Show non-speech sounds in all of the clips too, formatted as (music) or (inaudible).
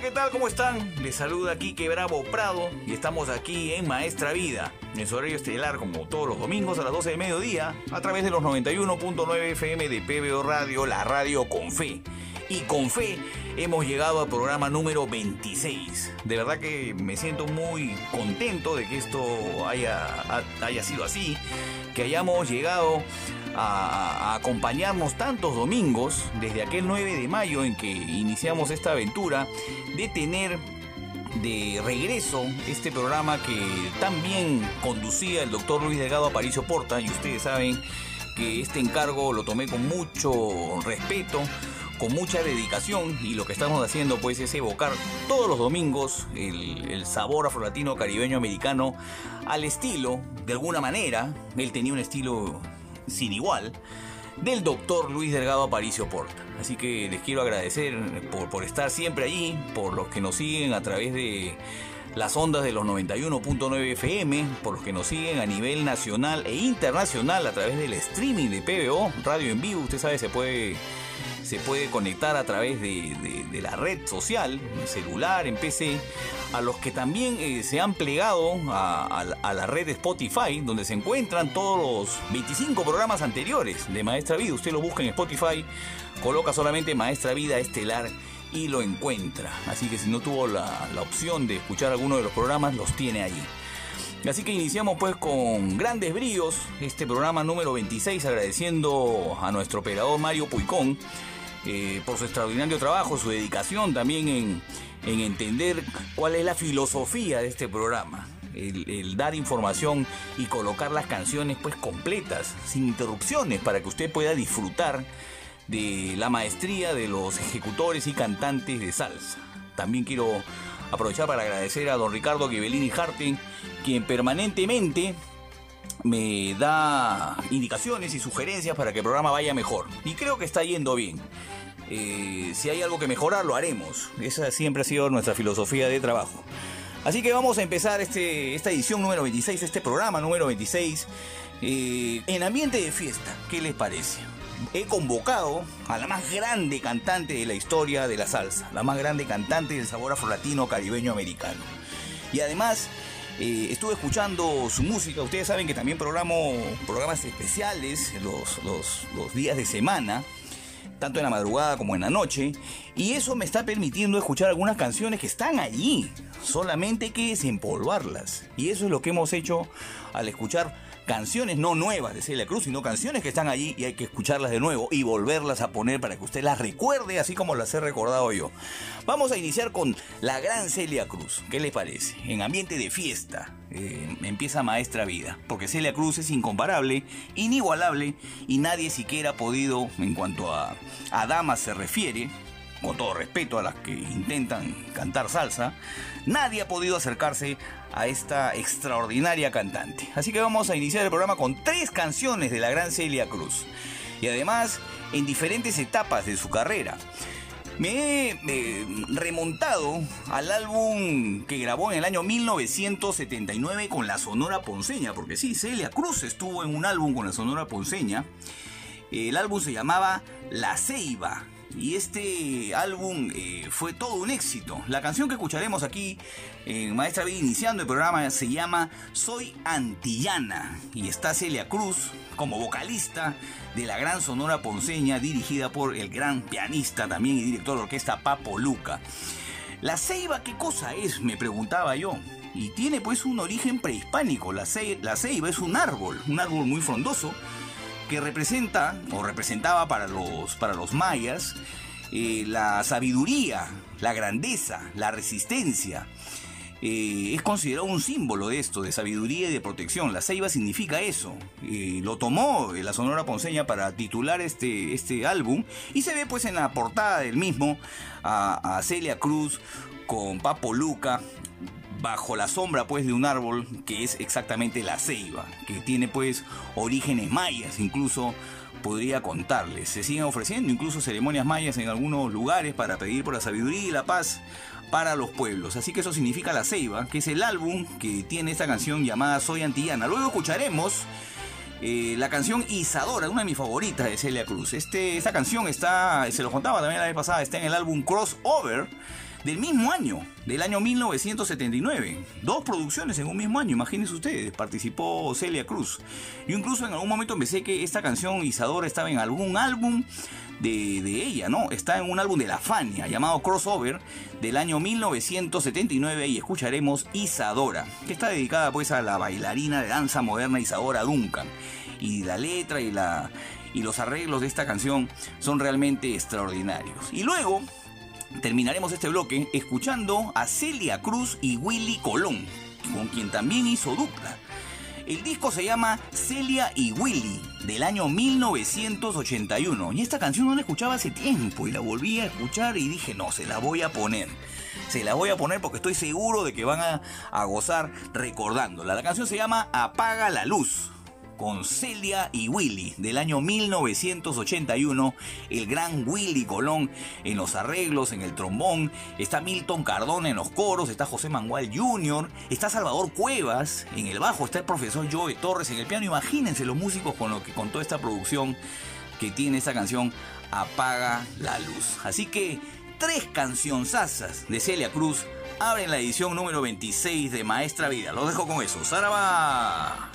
¿Qué tal? ¿Cómo están? Les saluda Quique Bravo Prado y estamos aquí en Maestra Vida, en su horario estelar como todos los domingos a las 12 de mediodía, a través de los 91.9 FM de PBO Radio, la radio con fe. Y con fe hemos llegado al programa número 26. De verdad que me siento muy contento de que esto haya, ha- haya sido así, que hayamos llegado a, acompañarnos tantos domingos desde aquel 9 de mayo en que iniciamos esta aventura de tener de regreso este programa que tan bien conducía el doctor Luis Delgado Aparicio Porta y ustedes saben que este encargo lo tomé con mucho respeto con mucha dedicación y lo que estamos haciendo pues es evocar todos los domingos el, el sabor afrolatino caribeño americano al estilo, de alguna manera, él tenía un estilo sin igual, del doctor Luis Delgado Aparicio Porta. Así que les quiero agradecer por, por estar siempre allí, por los que nos siguen a través de las ondas de los 91.9 FM, por los que nos siguen a nivel nacional e internacional a través del streaming de PBO, radio en vivo, usted sabe, se puede se puede conectar a través de, la red social, celular, en PC, a los que también eh, se han plegado a, la- red Spotify, donde se encuentran todos los 25 programas anteriores de Maestra Vida. Usted lo busca en Spotify, coloca solamente Maestra Vida Estelar y lo encuentra. Así que si no tuvo la, la opción de escuchar alguno de los programas, los tiene allí. Así que iniciamos pues con grandes bríos este programa número 26 agradeciendo a nuestro operador Mario Puicón eh, por su extraordinario trabajo, su dedicación también en, en entender cuál es la filosofía de este programa. El, el dar información y colocar las canciones pues completas, sin interrupciones, para que usted pueda disfrutar de la maestría de los ejecutores y cantantes de salsa. También quiero aprovechar para agradecer a don Ricardo Ghibellini Harting, quien permanentemente me da indicaciones y sugerencias para que el programa vaya mejor. Y creo que está yendo bien. Eh, si hay algo que mejorar, lo haremos. Esa siempre ha sido nuestra filosofía de trabajo. Así que vamos a empezar este, esta edición número 26, este programa número 26, eh, en ambiente de fiesta. ¿Qué les parece? He convocado a la más grande cantante de la historia de la salsa, la más grande cantante del sabor afrolatino caribeño americano. Y además eh, estuve escuchando su música. Ustedes saben que también programo programas especiales los- los días de semana, tanto en la madrugada como en la noche. Y eso me está permitiendo escuchar algunas canciones que están allí. Solamente hay que desempolvarlas. Y eso es lo que hemos hecho al escuchar canciones no nuevas de Celia Cruz, sino canciones que están allí y hay que escucharlas de nuevo y volverlas a poner para que usted las recuerde así como las he recordado yo. Vamos a iniciar con la gran Celia Cruz. ¿Qué le parece? En ambiente de fiesta eh, empieza Maestra Vida, porque Celia Cruz es incomparable, inigualable y nadie siquiera ha podido, en cuanto a, a damas se refiere, con todo respeto a las que intentan cantar salsa, nadie ha podido acercarse a esta extraordinaria cantante. Así que vamos a iniciar el programa con tres canciones de la gran Celia Cruz. Y además en diferentes etapas de su carrera. Me he eh, remontado al álbum que grabó en el año 1979 con la Sonora Ponceña, porque sí, Celia Cruz estuvo en un álbum con la Sonora Ponceña. El álbum se llamaba La Ceiba y este álbum eh, fue todo un éxito. La canción que escucharemos aquí en Maestra Vida iniciando el programa se llama Soy Antillana y está Celia Cruz como vocalista de la gran sonora ponceña dirigida por el gran pianista también y director de orquesta Papo Luca. La ceiba, ¿qué cosa es? Me preguntaba yo. Y tiene pues un origen prehispánico. La, la ceiba es un árbol, un árbol muy frondoso que representa o representaba para los, para los mayas eh, la sabiduría, la grandeza, la resistencia. Eh, es considerado un símbolo de esto, de sabiduría y de protección. La ceiba significa eso. Eh, lo tomó la Sonora Ponceña para titular este, este álbum y se ve pues en la portada del mismo a, a Celia Cruz con Papo Luca bajo la sombra pues de un árbol que es exactamente la ceiba, que tiene pues orígenes mayas, incluso podría contarles. Se siguen ofreciendo incluso ceremonias mayas en algunos lugares para pedir por la sabiduría y la paz para los pueblos. Así que eso significa La Ceiba, que es el álbum que tiene esta canción llamada Soy Antillana. Luego escucharemos eh, la canción Isadora, una de mis favoritas de Celia Cruz. Este, esta canción está, se lo contaba también la vez pasada, está en el álbum Crossover del mismo año, del año 1979. Dos producciones en un mismo año, imagínense ustedes, participó Celia Cruz. Yo incluso en algún momento pensé que esta canción Isadora estaba en algún álbum de, de, ella, ¿no? Está en un álbum de la Fania llamado Crossover del año 1979 y escucharemos Isadora, que está dedicada pues a la bailarina de danza moderna Isadora Duncan. Y la letra y la y los arreglos de esta canción son realmente extraordinarios. Y luego terminaremos este bloque escuchando a Celia Cruz y Willy Colón, con quien también hizo dupla. El disco se llama Celia y Willy, del año 1981. Y esta canción no la escuchaba hace tiempo y la volví a escuchar y dije, no, se la voy a poner. Se la voy a poner porque estoy seguro de que van a, a gozar recordándola. La canción se llama Apaga la Luz con Celia y Willy del año 1981, el gran Willy Colón en los arreglos, en el trombón, está Milton Cardona en los coros, está José Mangual Jr., está Salvador Cuevas en el bajo, está el profesor Joe Torres en el piano, imagínense los músicos con lo que contó esta producción que tiene esta canción Apaga la Luz. Así que tres cancionzasas de Celia Cruz abren la edición número 26 de Maestra Vida. Lo dejo con eso. ¡Saraba!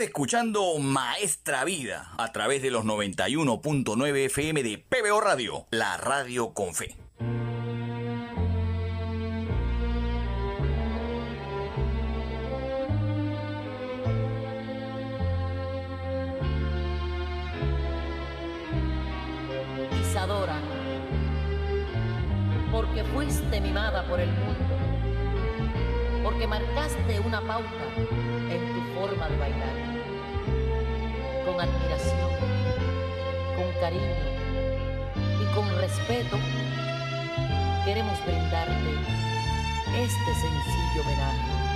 Escuchando Maestra Vida a través de los 91.9 FM de PBO Radio, la radio con fe. Isadora, porque fuiste mimada por el mundo, porque marcaste una pauta en tu forma de bailar con admiración, con cariño y con respeto, queremos brindarte este sencillo homenaje.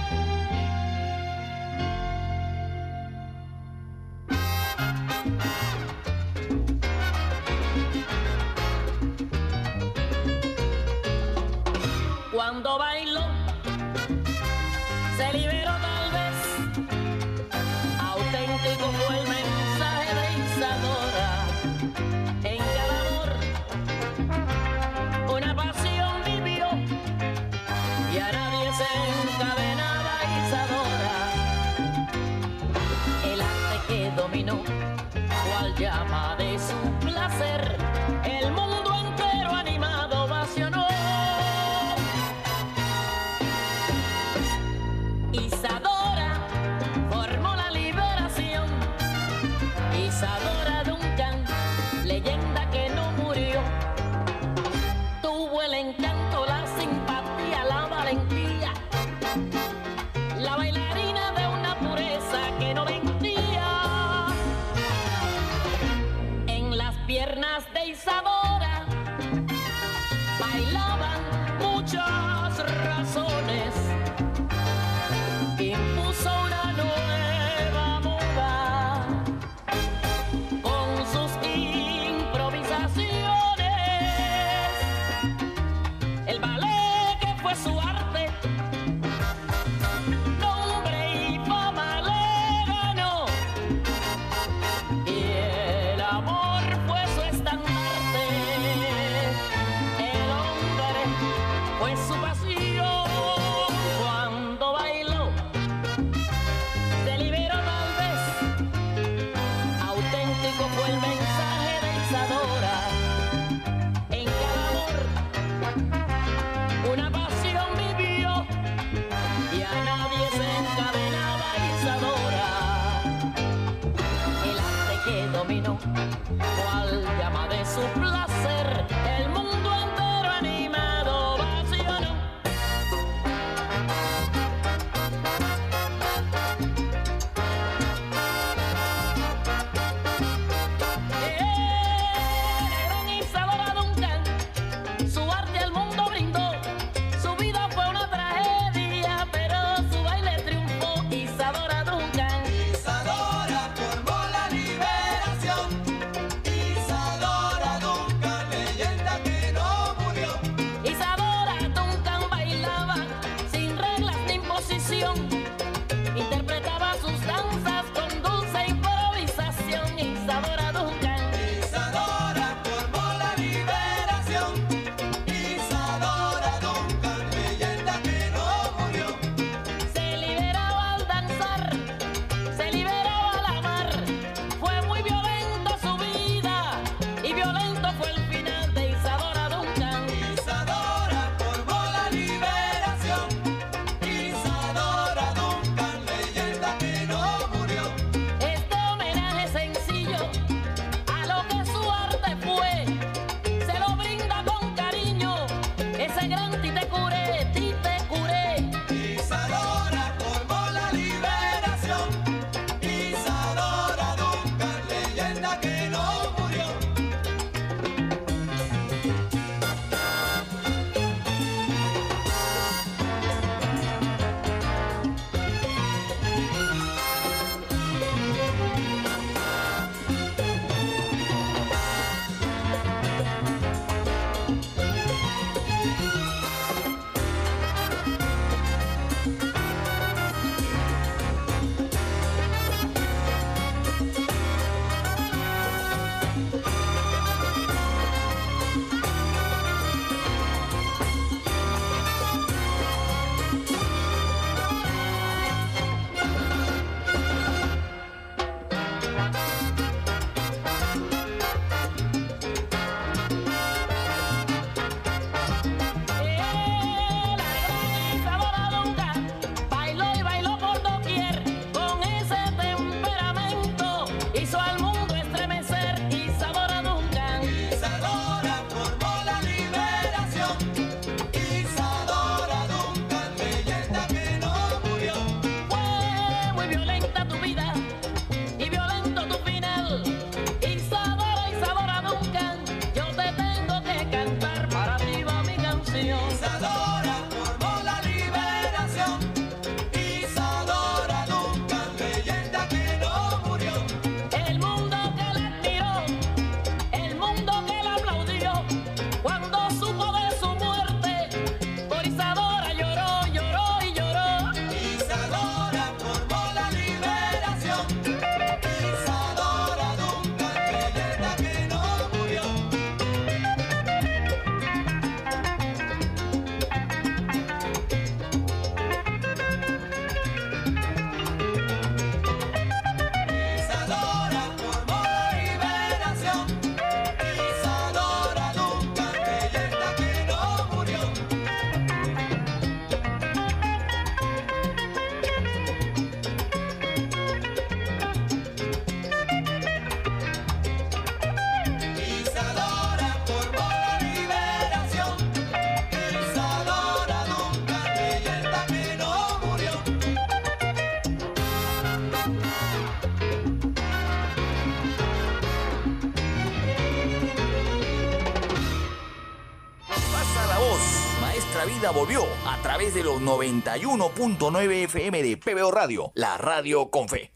través de los 91.9 FM de PBO Radio, la radio con fe.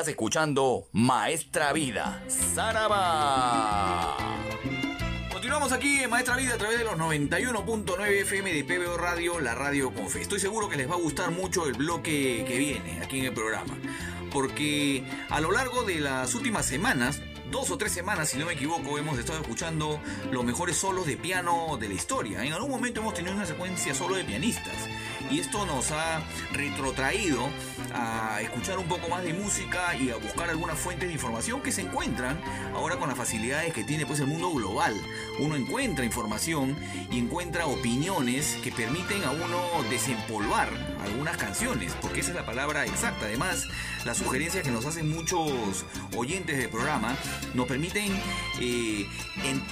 Estás escuchando Maestra Vida, Saraba. Continuamos aquí en Maestra Vida a través de los 91.9 FM de PBO Radio, la radio con fe. Estoy seguro que les va a gustar mucho el bloque que viene aquí en el programa, porque a lo largo de las últimas semanas dos o tres semanas, si no me equivoco, hemos estado escuchando los mejores solos de piano de la historia. En algún momento hemos tenido una secuencia solo de pianistas. Y esto nos ha retrotraído escuchar un poco más de música y a buscar algunas fuentes de información que se encuentran ahora con las facilidades que tiene pues el mundo global. Uno encuentra información y encuentra opiniones que permiten a uno desempolvar algunas canciones, porque esa es la palabra exacta. Además, las sugerencias que nos hacen muchos oyentes del programa nos permiten eh,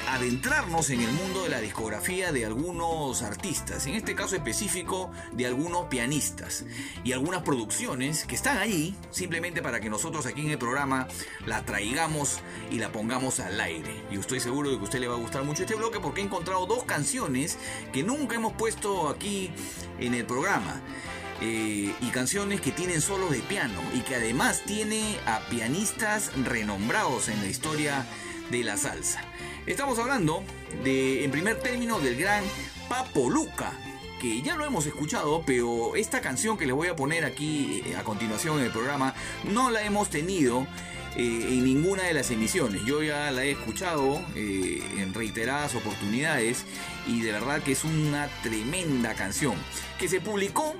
adentrarnos en el mundo de la discografía de algunos artistas, en este caso específico de algunos pianistas y algunas producciones que están ahí simplemente para que nosotros aquí en el programa la traigamos y la pongamos al aire. Y estoy seguro de que a usted le va a gustar mucho este bloque porque he encontrado dos canciones que nunca hemos puesto aquí en el programa. Eh, y canciones que tienen solos de piano y que además tiene a pianistas renombrados en la historia de la salsa. Estamos hablando de, en primer término, del gran Papo Luca, que ya lo hemos escuchado, pero esta canción que les voy a poner aquí eh, a continuación en el programa no la hemos tenido eh, en ninguna de las emisiones. Yo ya la he escuchado en reiteradas oportunidades y de verdad que es una tremenda canción que se publicó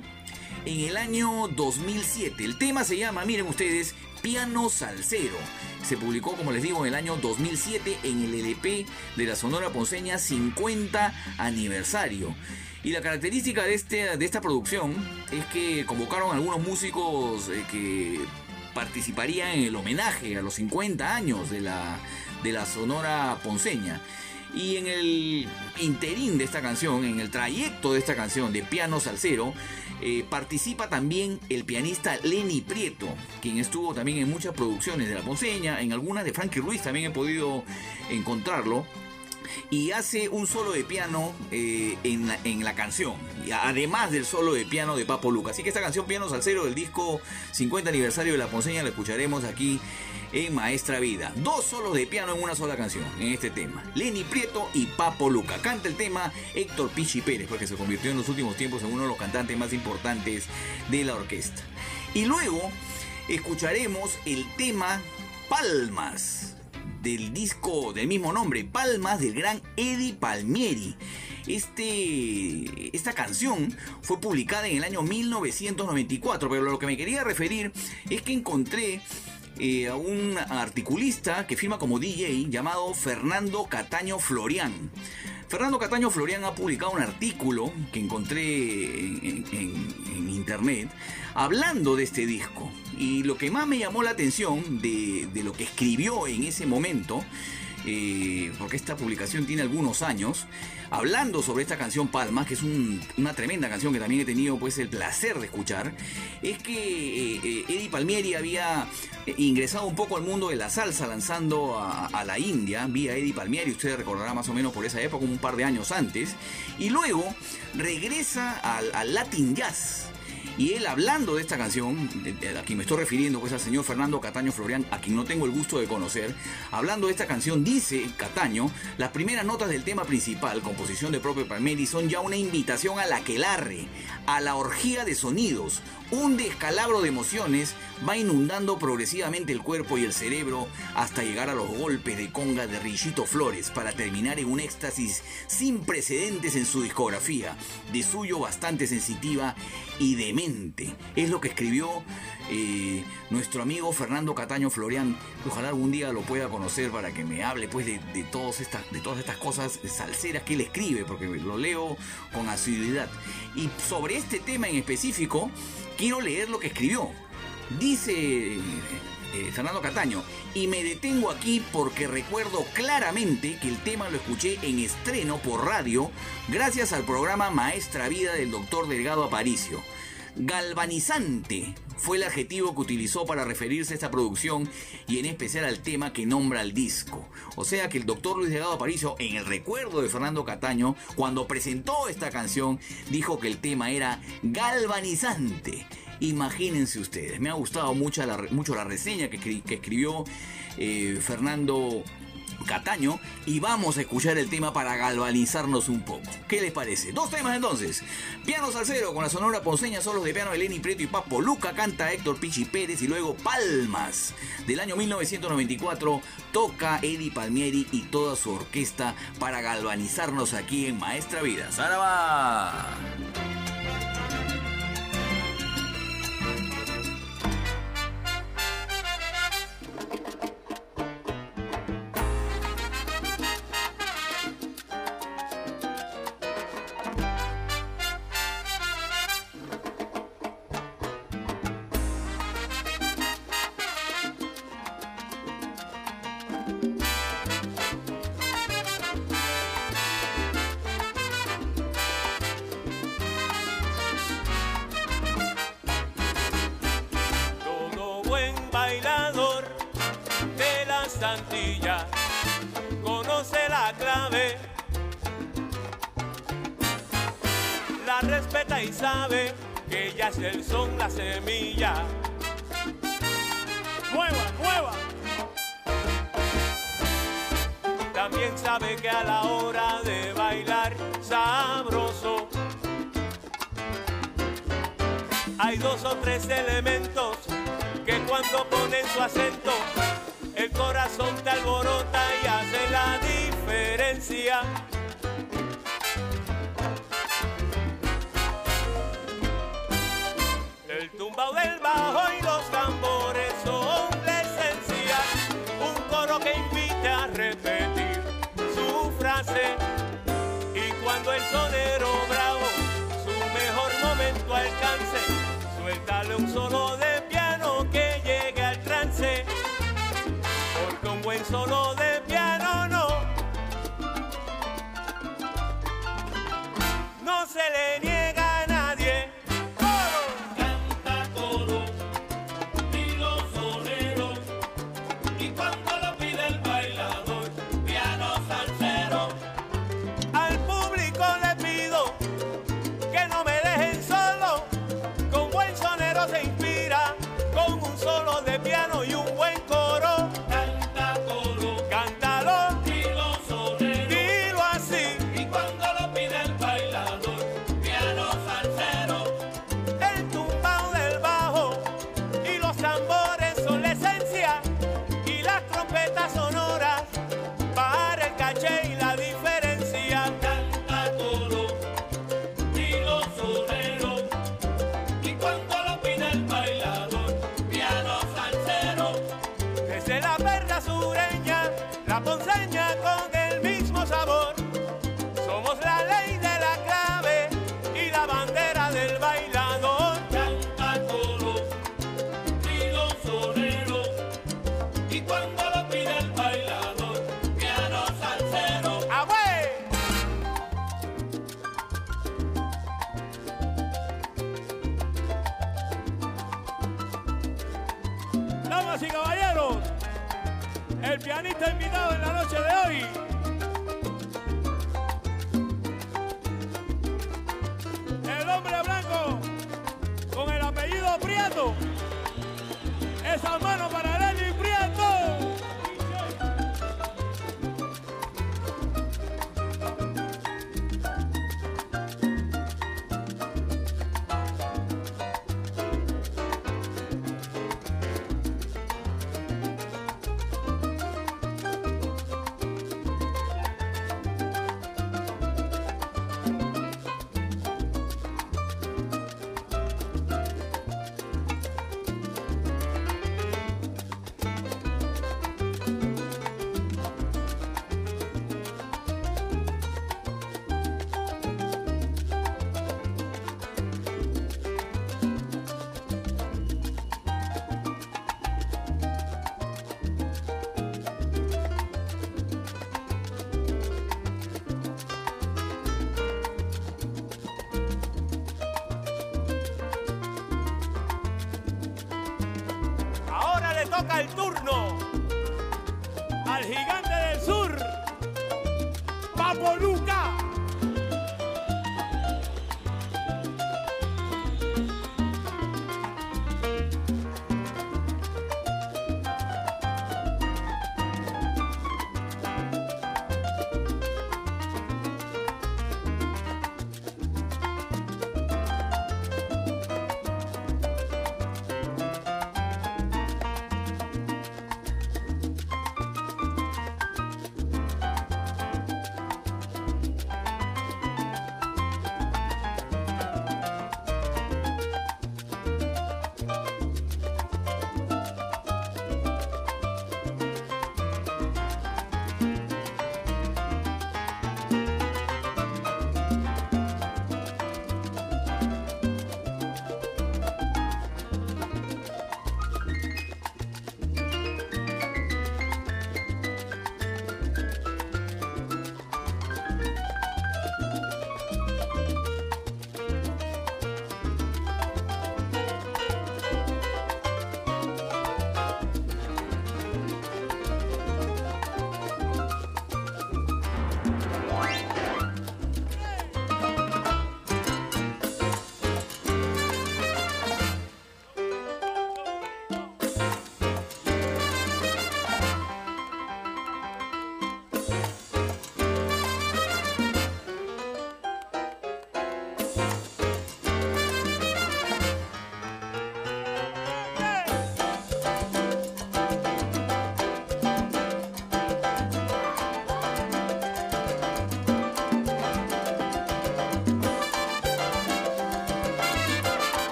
en el año 2007. El tema se llama, miren ustedes, Piano Salsero. Se publicó, como les digo, en el año 2007 en el LP de la Sonora Ponceña 50 aniversario. Y la característica de, este, de esta producción es que convocaron a algunos músicos eh, que participarían en el homenaje a los 50 años de la, de la Sonora Ponceña. Y en el interín de esta canción, en el trayecto de esta canción de piano salsero, eh, participa también el pianista Lenny Prieto, quien estuvo también en muchas producciones de La Ponceña, en algunas de Frankie Ruiz también he podido encontrarlo. Y hace un solo de piano eh, en, la, en, la, canción, además del solo de piano de Papo Luca. Así que esta canción Piano Salsero del disco 50 aniversario de La Ponceña la escucharemos aquí en Maestra Vida. Dos solos de piano en una sola canción en este tema. Lenny Prieto y Papo Luca. Canta el tema Héctor Pichi Pérez, porque se convirtió en los últimos tiempos en uno de los cantantes más importantes de la orquesta. Y luego escucharemos el tema Palmas del disco del mismo nombre, Palmas del gran Eddie Palmieri. Este, esta canción fue publicada en el año 1994, pero lo que me quería referir es que encontré eh, a un articulista que firma como DJ llamado Fernando Cataño Florian. Fernando Cataño Florian ha publicado un artículo que encontré en, internet hablando de este disco. Y lo que más me llamó la atención de, lo que escribió en ese momento eh, porque esta publicación tiene algunos años, hablando sobre esta canción Palmas, que es una tremenda canción que también he tenido pues el placer de escuchar, es que eh, eh, Eddie Palmieri había ingresado un poco al mundo de la salsa lanzando a, la India vía Eddie Palmieri, usted recordará más o menos por esa época, un par de años antes, y luego regresa al Latin Jazz y él hablando de esta canción, a quien me estoy refiriendo, pues al señor Fernando Cataño Florian, a quien no tengo el gusto de conocer, hablando de esta canción, dice Cataño, las primeras notas del tema principal, composición de propio Palmeri, son ya una invitación a la quelarre, a la orgía de sonidos, un descalabro de emociones va inundando progresivamente el cuerpo y el cerebro hasta llegar a los golpes de conga de Richito Flores para terminar en un éxtasis sin precedentes en su discografía, de suyo bastante sensitiva y demente. Es lo que escribió eh, nuestro amigo Fernando Cataño Florian. Ojalá algún día lo pueda conocer para que me hable pues de, de todas estas cosas salseras que él escribe, porque lo leo con asiduidad. Y sobre este tema en específico, quiero leer lo que escribió. Dice eh, Fernando Cataño, y me detengo aquí porque recuerdo claramente que el tema lo escuché en estreno por radio gracias al programa Maestra Vida del doctor Delgado Aparicio. Galvanizante fue el adjetivo que utilizó para referirse a esta producción y en especial al tema que nombra el disco. O sea que el doctor Luis Delgado Aparicio, en el recuerdo de Fernando Cataño, cuando presentó esta canción, dijo que el tema era galvanizante. Imagínense ustedes, me ha gustado mucho la, mucho la reseña que, escribió eh, Fernando Cataño y vamos a escuchar el tema para galvanizarnos un poco. ¿Qué les parece? Dos temas entonces. Piano Salcero con la sonora ponceña, solos de piano de Lenny Prieto y Papo Luca, canta Héctor Pichi Pérez y luego Palmas del año 1994 toca Eddie Palmieri y toda su orquesta para galvanizarnos aquí en Maestra Vida. ¡Saraba! el solo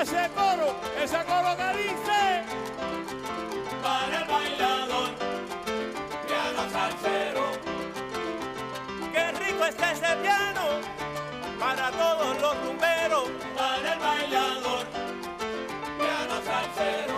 ese coro, ese coro que dice para el bailador piano salsero. Qué rico está ese piano para todos los rumberos, para el bailador piano salsero.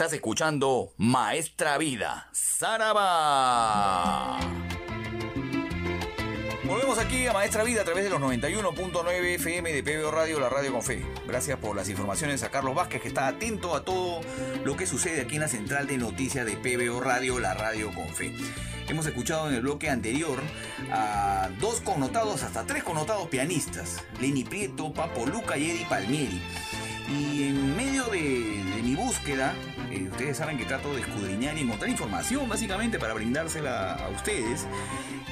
Estás escuchando Maestra Vida, Saraba. Volvemos aquí a Maestra Vida a través de los 91.9 FM de PBO Radio, la radio con fe. Gracias por las informaciones a Carlos Vázquez, que está atento a todo lo que sucede aquí en la central de noticias de PBO Radio, la radio con fe. Hemos escuchado en el bloque anterior a dos connotados, hasta tres connotados pianistas, Lenny Prieto, Papo Luca y Eddie Palmieri. Búsqueda, eh, ustedes saben que trato de escudriñar y encontrar información básicamente para brindársela a ustedes.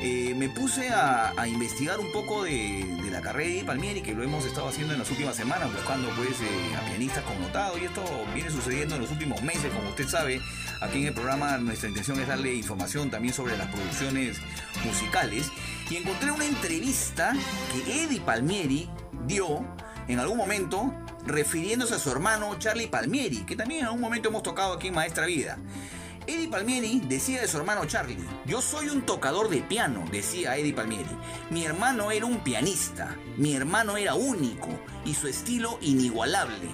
Eh, me puse a, investigar un poco de, de la carrera de Palmieri, que lo hemos estado haciendo en las últimas semanas, buscando pues eh, a pianistas connotados, y esto viene sucediendo en los últimos meses, como usted sabe, aquí en el programa nuestra intención es darle información también sobre las producciones musicales, y encontré una entrevista que Eddie Palmieri dio en algún momento refiriéndose a su hermano Charlie Palmieri, que también en algún momento hemos tocado aquí en Maestra Vida. Eddie Palmieri decía de su hermano Charlie, yo soy un tocador de piano, decía Eddie Palmieri. Mi hermano era un pianista, mi hermano era único y su estilo inigualable.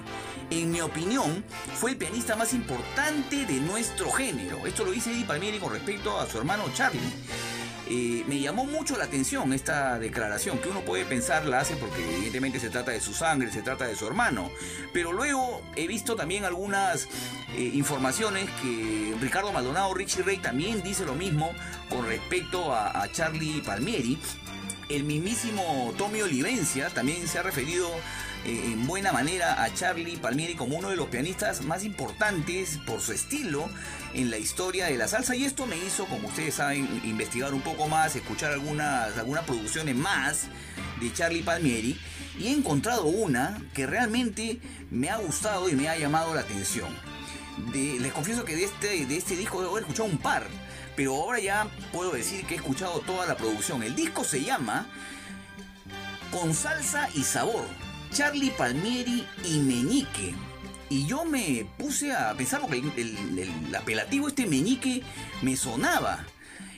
En mi opinión, fue el pianista más importante de nuestro género. Esto lo dice Eddie Palmieri con respecto a su hermano Charlie. Me llamó mucho la atención esta declaración, que uno puede pensar la hace porque evidentemente se trata de su sangre, se trata de su hermano. Pero luego he visto también algunas eh, informaciones que Ricardo Maldonado, Richie Ray también dice lo mismo con respecto a, a Charlie Palmieri. El mismísimo Tommy Olivencia también se ha referido eh, en buena manera a Charlie Palmieri como uno de los pianistas más importantes por su estilo en la historia de la salsa y esto me hizo, como ustedes saben, investigar un poco más, escuchar algunas, algunas producciones más de Charlie Palmieri y he encontrado una que realmente me ha gustado y me ha llamado la atención. Les confieso que de este, de este disco he escuchado un par, pero ahora ya puedo decir que he escuchado toda la producción. El disco se llama Con salsa y sabor, Charlie Palmieri y Meñique. Y yo me puse a pensar porque el, el- el apelativo este Meñique me sonaba.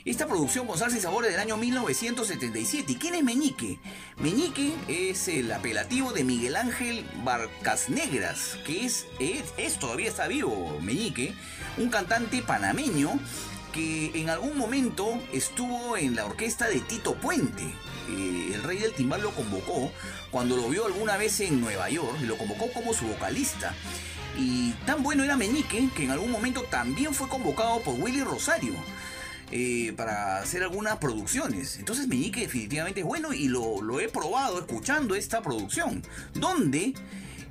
Esta producción con salsa y sabor es del año 1977. ¿Y quién es Meñique? Meñique es el apelativo de Miguel Ángel Barcas Negras, que es, es, es- todavía está vivo Meñique, un cantante panameño que en algún momento estuvo en la orquesta de Tito Puente. Eh, el rey del timbal lo convocó cuando lo vio alguna vez en Nueva York y lo convocó como su vocalista. Y tan bueno era Meñique que en algún momento también fue convocado por Willy Rosario eh, para hacer algunas producciones. Entonces Meñique definitivamente es bueno y lo, lo he probado escuchando esta producción, donde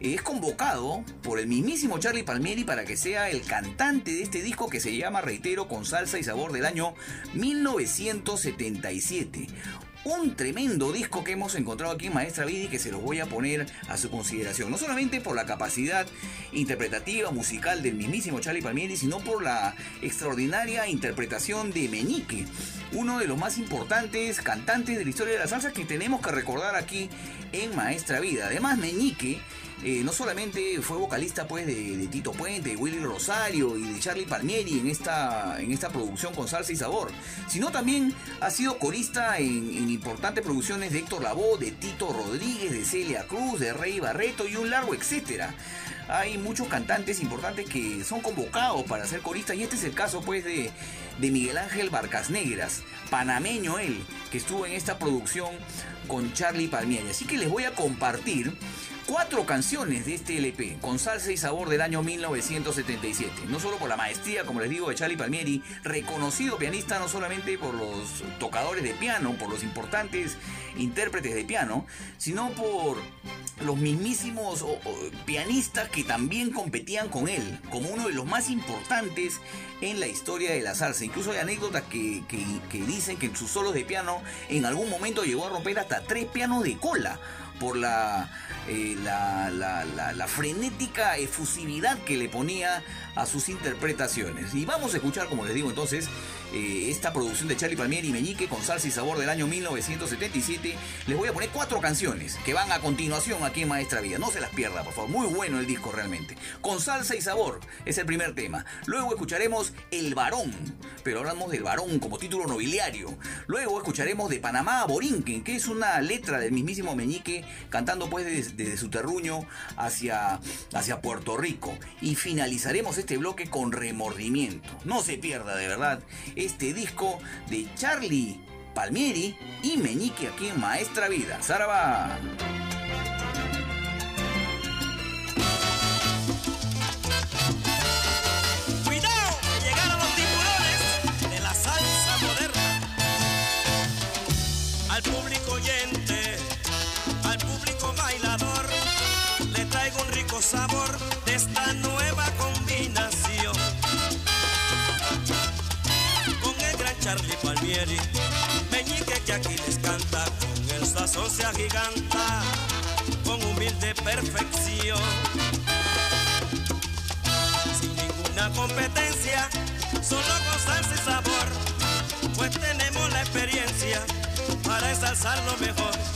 es convocado por el mismísimo Charlie Palmieri para que sea el cantante de este disco que se llama, reitero, con salsa y sabor del año 1977. Un tremendo disco que hemos encontrado aquí en Maestra Vidi que se los voy a poner a su consideración. No solamente por la capacidad interpretativa, musical del mismísimo Charlie Palmieri, sino por la extraordinaria interpretación de Meñique, uno de los más importantes cantantes de la historia de la salsa que tenemos que recordar aquí en Maestra Vida. Además, Meñique eh, no solamente fue vocalista pues de, Tito Puente, de Willy Rosario y de Charlie Palmieri en esta, en esta producción con salsa y sabor, sino también ha sido corista en, importantes producciones de Héctor Lavoe, de Tito Rodríguez, de Celia Cruz, de Rey Barreto y un largo etcétera. Hay muchos cantantes importantes que son convocados para ser coristas y este es el caso pues de Miguel Ángel Barcas Negras, panameño él, que estuvo en esta producción con Charlie Palmieri. Así que les voy a compartir cuatro canciones de este LP, con salsa y sabor del año 1977. No solo por la maestría, como les digo, de Charlie Palmieri, reconocido pianista no solamente por los tocadores de piano, por los importantes intérpretes de piano, sino por los mismísimos pianistas que también competían con él, como uno de los más importantes en la historia de la salsa. Incluso hay anécdotas que- que dicen que en sus solos de piano en algún momento llegó a romper hasta tres pianos de cola por la, eh, la, la- la- la frenética efusividad que le ponía a sus interpretaciones. Y vamos a escuchar, como les digo entonces, eh, esta producción de Charlie Palmieri y Meñique con salsa y sabor del año 1977. Les voy a poner cuatro canciones que van a continuación aquí en Maestra Vida. No se las pierda, por favor. Muy bueno el disco realmente. Con salsa y sabor es el primer tema. Luego escucharemos El Varón, pero hablamos del Varón como título nobiliario. Luego escucharemos de Panamá a Borinquen, que es una letra del mismísimo Meñique cantando pues desde, desde su terruño hacia, hacia Puerto Rico. Y finalizaremos este bloque con Remordimiento. No se pierda de verdad este disco de Charlie Palmieri y Meñique aquí en Maestra Vida. ¡Zaraba! Barbieri, meñique que aquí les canta, con el sazón se agiganta, con humilde perfección. Sin ninguna competencia, solo con salsa y sabor, pues tenemos la experiencia para ensalzarlo mejor.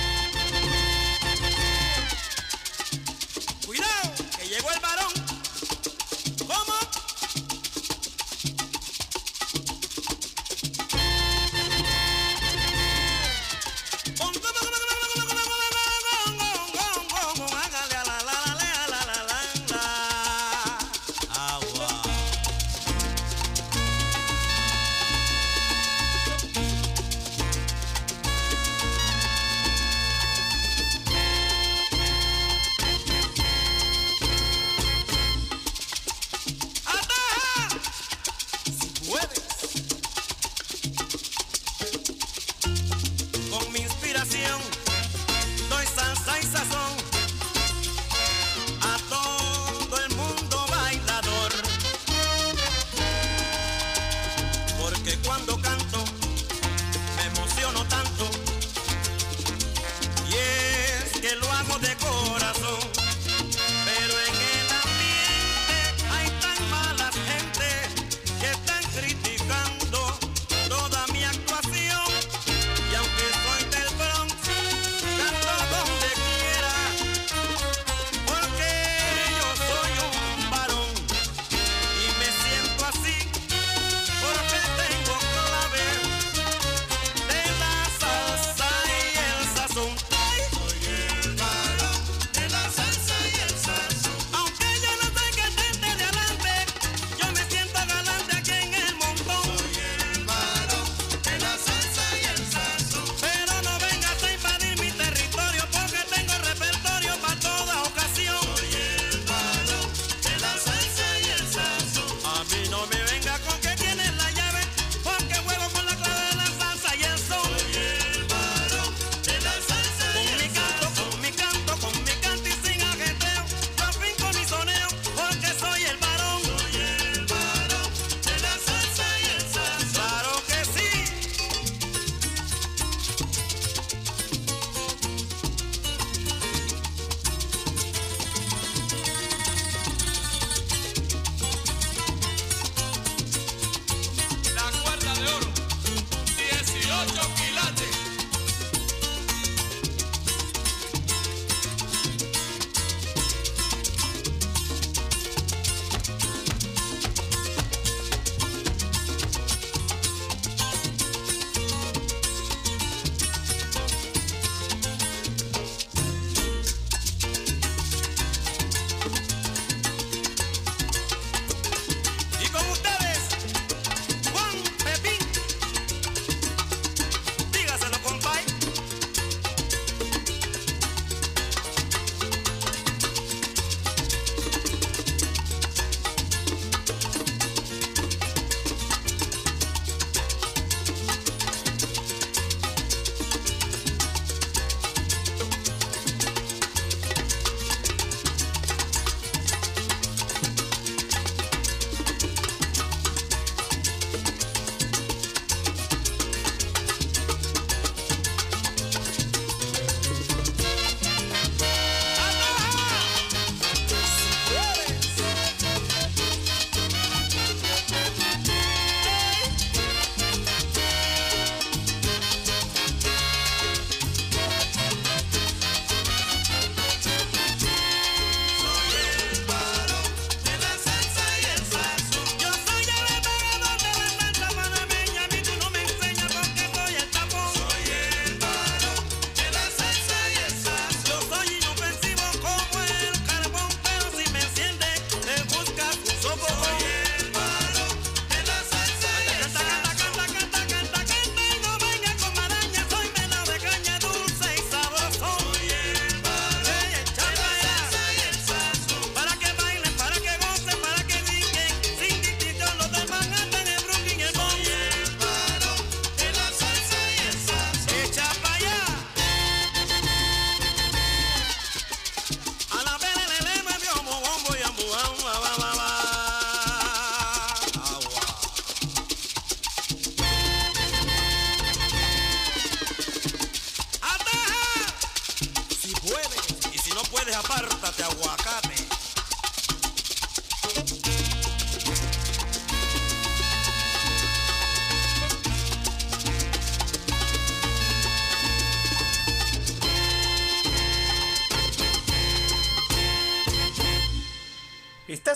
Don't Lord,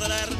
encontrar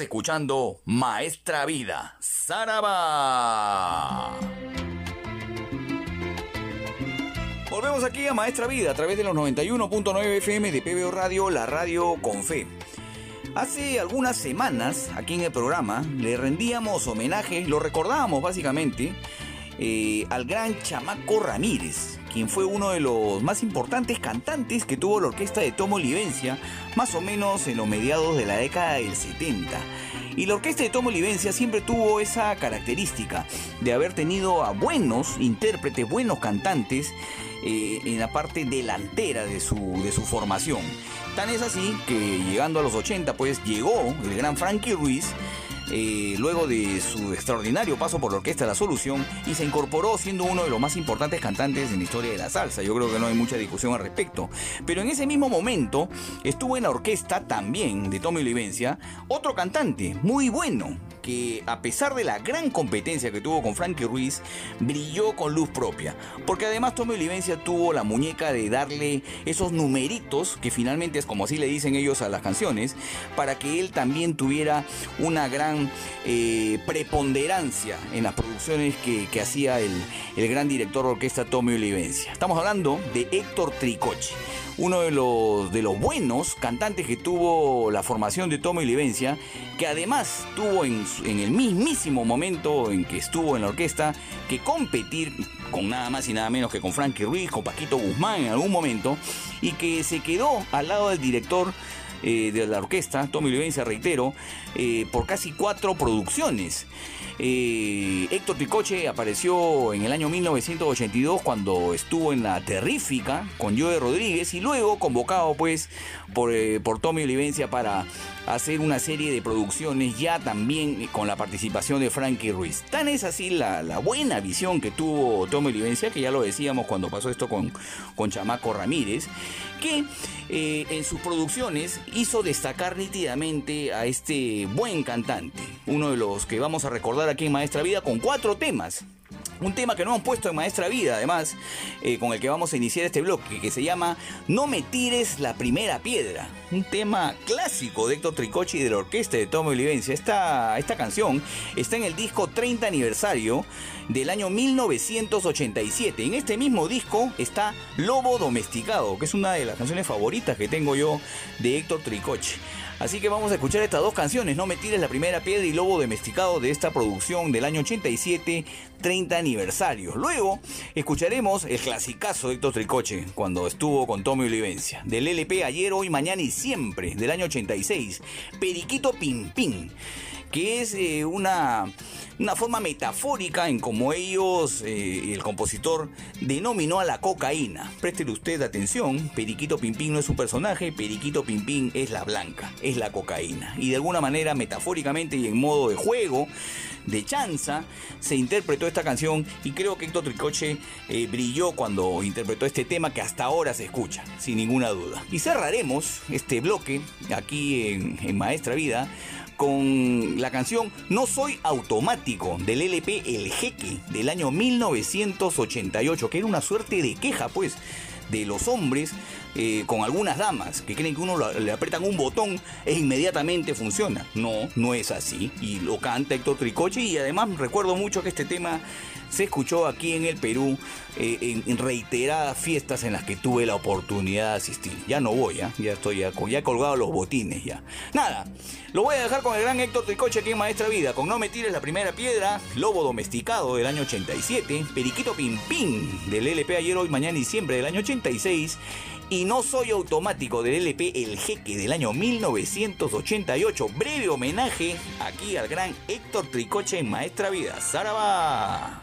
Escuchando Maestra Vida, Saraba. Volvemos aquí a Maestra Vida a través de los 91.9 FM de PBO Radio, la radio con fe. Hace algunas semanas, aquí en el programa, le rendíamos homenaje, lo recordábamos básicamente, eh, al gran Chamaco Ramírez, quien fue uno de los más importantes cantantes que tuvo la orquesta de Tomo Livencia, más o menos en los mediados de la década del 70. Y la orquesta de Tomo Livencia siempre tuvo esa característica de haber tenido a buenos intérpretes, buenos cantantes eh, en la parte delantera de su, de su formación. Tan es así que llegando a los 80 pues llegó el gran Frankie Ruiz eh, luego de su extraordinario paso por la Orquesta La Solución y se incorporó siendo uno de los más importantes cantantes en la historia de la salsa. Yo creo que no hay mucha discusión al respecto. Pero en ese mismo momento estuvo en la orquesta también de Tommy Olivencia otro cantante muy bueno que a pesar de la gran competencia que tuvo con Frankie Ruiz, brilló con luz propia. Porque además Tommy Olivencia tuvo la muñeca de darle esos numeritos, que finalmente es como así le dicen ellos a las canciones, para que él también tuviera una gran eh, preponderancia en las producciones que, hacía el, el gran director de orquesta Tommy Olivencia. Estamos hablando de Héctor Tricoche uno de los, de los buenos cantantes que tuvo la formación de Tommy Livencia, que además tuvo en, en el mismísimo momento en que estuvo en la orquesta que competir con nada más y nada menos que con Frankie Ruiz, con Paquito Guzmán en algún momento, y que se quedó al lado del director eh, de la orquesta, Tommy Livencia, reitero, eh, por casi cuatro producciones. Eh, Héctor Tricoche apareció en el año 1982 cuando estuvo en la Terrífica con Joe Rodríguez y luego convocado pues por, eh, por Tommy Olivencia para hacer una serie de producciones ya también con la participación de Frankie Ruiz. Tan es así la, la buena visión que tuvo Tommy Olivencia, que ya lo decíamos cuando pasó esto con, con Chamaco Ramírez, que eh, en sus producciones hizo destacar nítidamente a este buen cantante, uno de los que vamos a recordar aquí en Maestra Vida con cuatro temas. Un tema que no hemos puesto en Maestra Vida, además, eh, con el que vamos a iniciar este bloque, que se llama No me tires la primera piedra. Un tema clásico de Héctor Tricoche y de la orquesta de Tommy Olivencia. Esta, esta canción está en el disco 30 aniversario del año 1987. En este mismo disco está Lobo Domesticado, que es una de las canciones favoritas que tengo yo de Héctor Tricoche. Así que vamos a escuchar estas dos canciones, No me tires la primera piedra y Lobo Domesticado de esta producción del año 87, 30 aniversario. Luego escucharemos el clasicazo de Héctor Tricoche cuando estuvo con Tommy Olivencia, del LP Ayer, Hoy, Mañana y Siempre del año 86, Periquito Pim Pim que es eh, una, una forma metafórica en como ellos, eh, el compositor, denominó a la cocaína. Préstele usted atención, Periquito Pimpín no es un personaje, Periquito Pimpín es la blanca, es la cocaína. Y de alguna manera, metafóricamente y en modo de juego, de chanza, se interpretó esta canción y creo que Héctor Tricoche eh, brilló cuando interpretó este tema que hasta ahora se escucha, sin ninguna duda. Y cerraremos este bloque aquí en Maestra Vida con la canción No Soy Automático del LP El Jeque del año 1988, que era una suerte de queja, pues, de los hombres eh, con algunas damas que creen que uno le apretan un botón e inmediatamente funciona. No, no es así. Y lo canta Héctor Tricoche y además recuerdo mucho que este tema se escuchó aquí en el Perú eh, en, reiteradas fiestas en las que tuve la oportunidad de asistir. Ya no voy, ¿ah? ya estoy ya, colgado los botines ya. Nada, lo voy a dejar con el gran Héctor Tricoche aquí en Maestra Vida, con No me tires la primera piedra, Lobo domesticado del año 87, Periquito Pim Pim del LP Ayer, Hoy, Mañana y Siempre del año 86 y No Soy Automático del LP El Jeque del año 1988. Breve homenaje aquí al gran Héctor Tricoche en Maestra Vida. ¡Zaraba!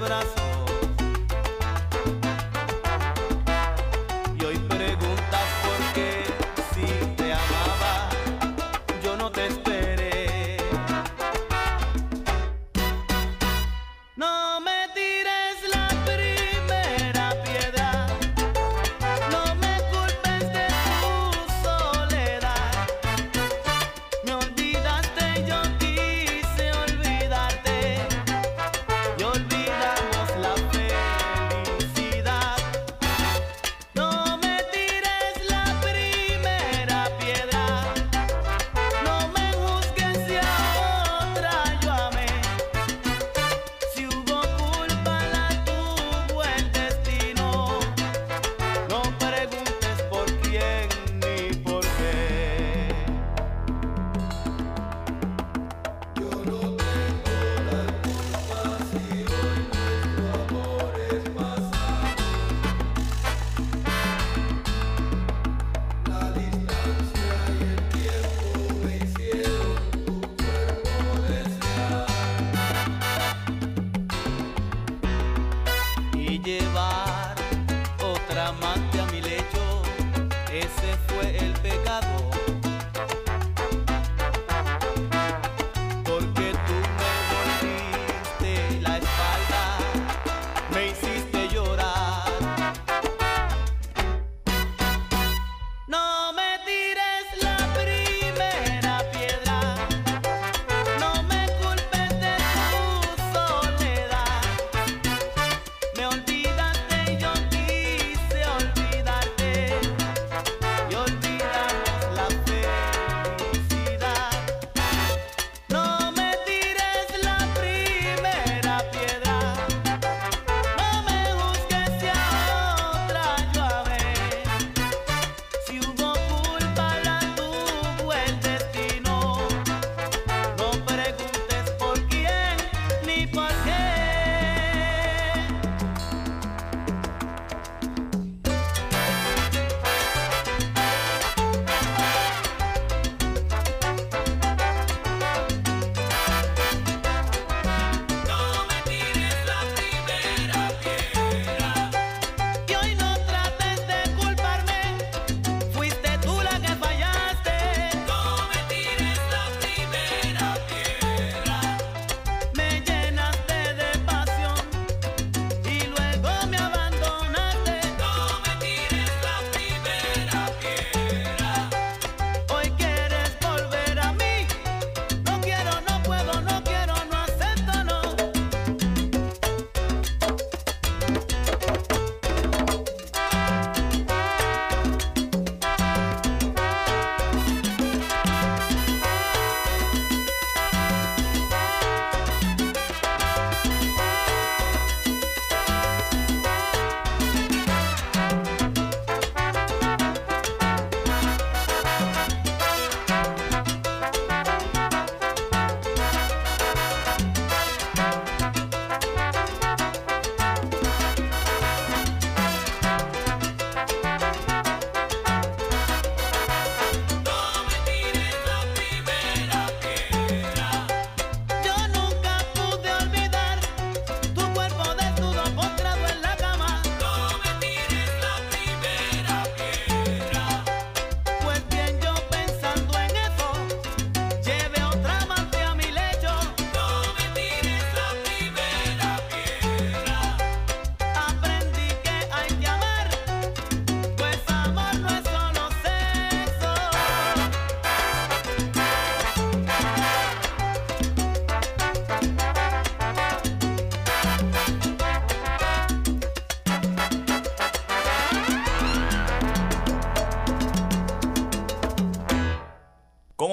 entre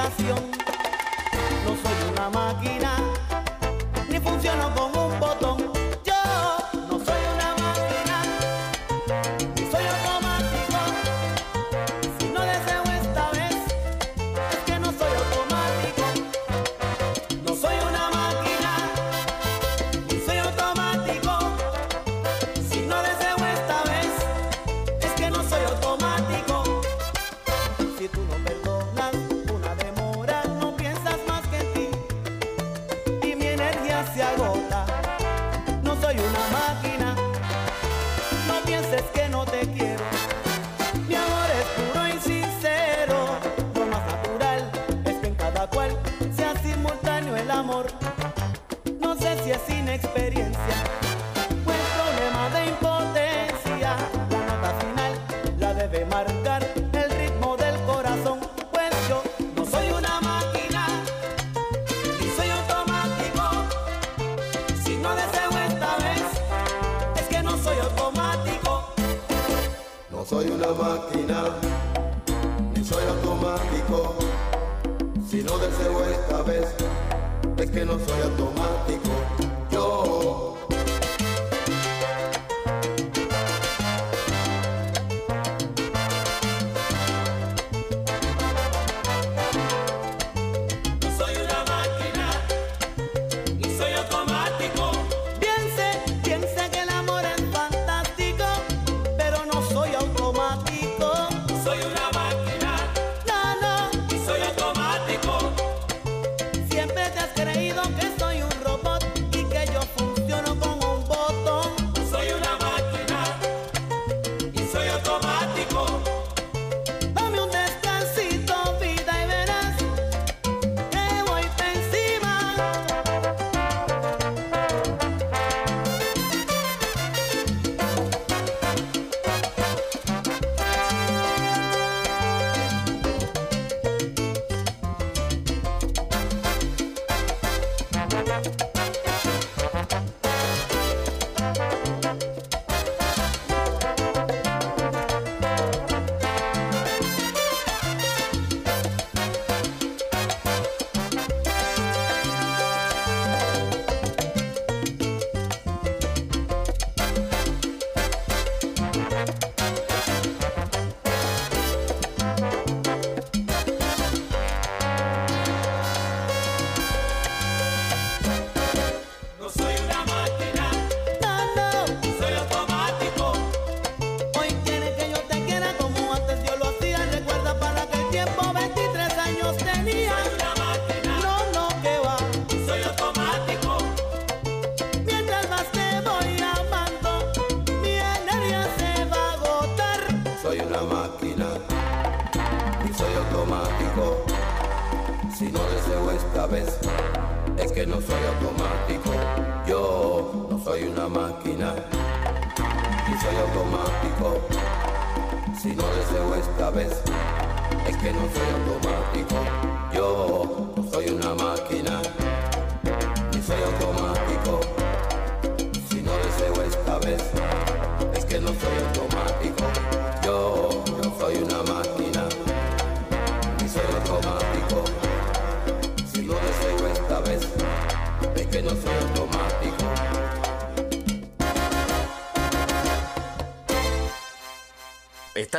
No soy una máquina, ni funciono con un botón.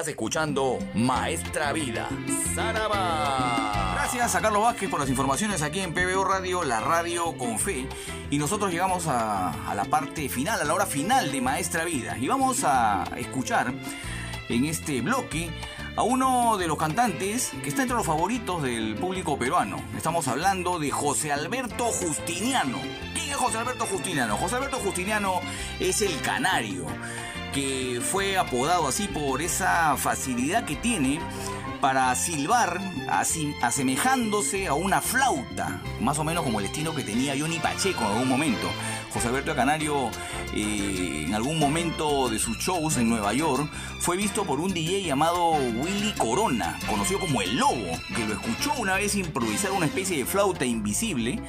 Estás escuchando Maestra Vida. ¡Saraba! Gracias a Carlos Vázquez por las informaciones aquí en PBO Radio, la radio con fe. Y nosotros llegamos a, a la parte final, a la hora final de Maestra Vida. Y vamos a escuchar en este bloque a uno de los cantantes que está entre los favoritos del público peruano. Estamos hablando de José Alberto Justiniano. ¿Quién es José Alberto Justiniano? José Alberto Justiniano es el canario, que fue apodado así por esa facilidad que tiene para silbar así, asemejándose a una flauta, más o menos como el estilo que tenía Johnny Pacheco en algún momento. José Alberto Canario eh, en algún momento de sus shows en Nueva York fue visto por un DJ llamado Willy Corona, conocido como El Lobo, que lo escuchó una vez improvisar una especie de flauta invisible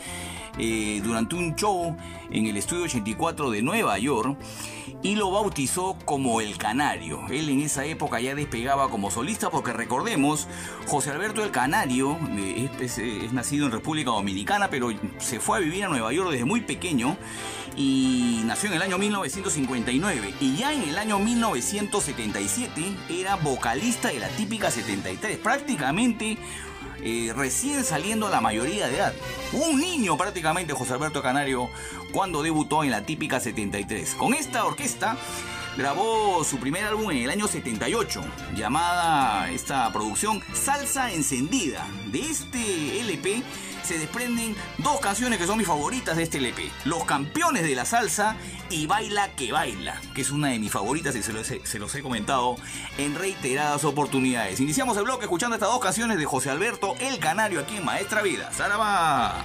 eh, durante un show en el estudio 84 de Nueva York y lo bautizó como El Canario. Él en esa época ya despegaba como solista porque recordemos, José Alberto El Canario eh, es- es nacido en República Dominicana pero se fue a vivir a Nueva York desde muy pequeño y nació en el año 1959 y ya en el año 1977 era vocalista de la típica 73, prácticamente recién saliendo a la mayoría de edad. Un niño prácticamente José Alberto Canario cuando debutó en la típica 73. Con esta orquesta grabó su primer álbum en el año 78, llamada esta producción Salsa Encendida. De este LP desprenden dos canciones que son mis favoritas de este LP. Los campeones de la salsa y Baila que Baila, que es una de mis favoritas y se los he, se los he comentado en reiteradas oportunidades. Iniciamos el bloque escuchando estas dos canciones de José Alberto El Canario aquí en Maestra Vida. ¡Saraba!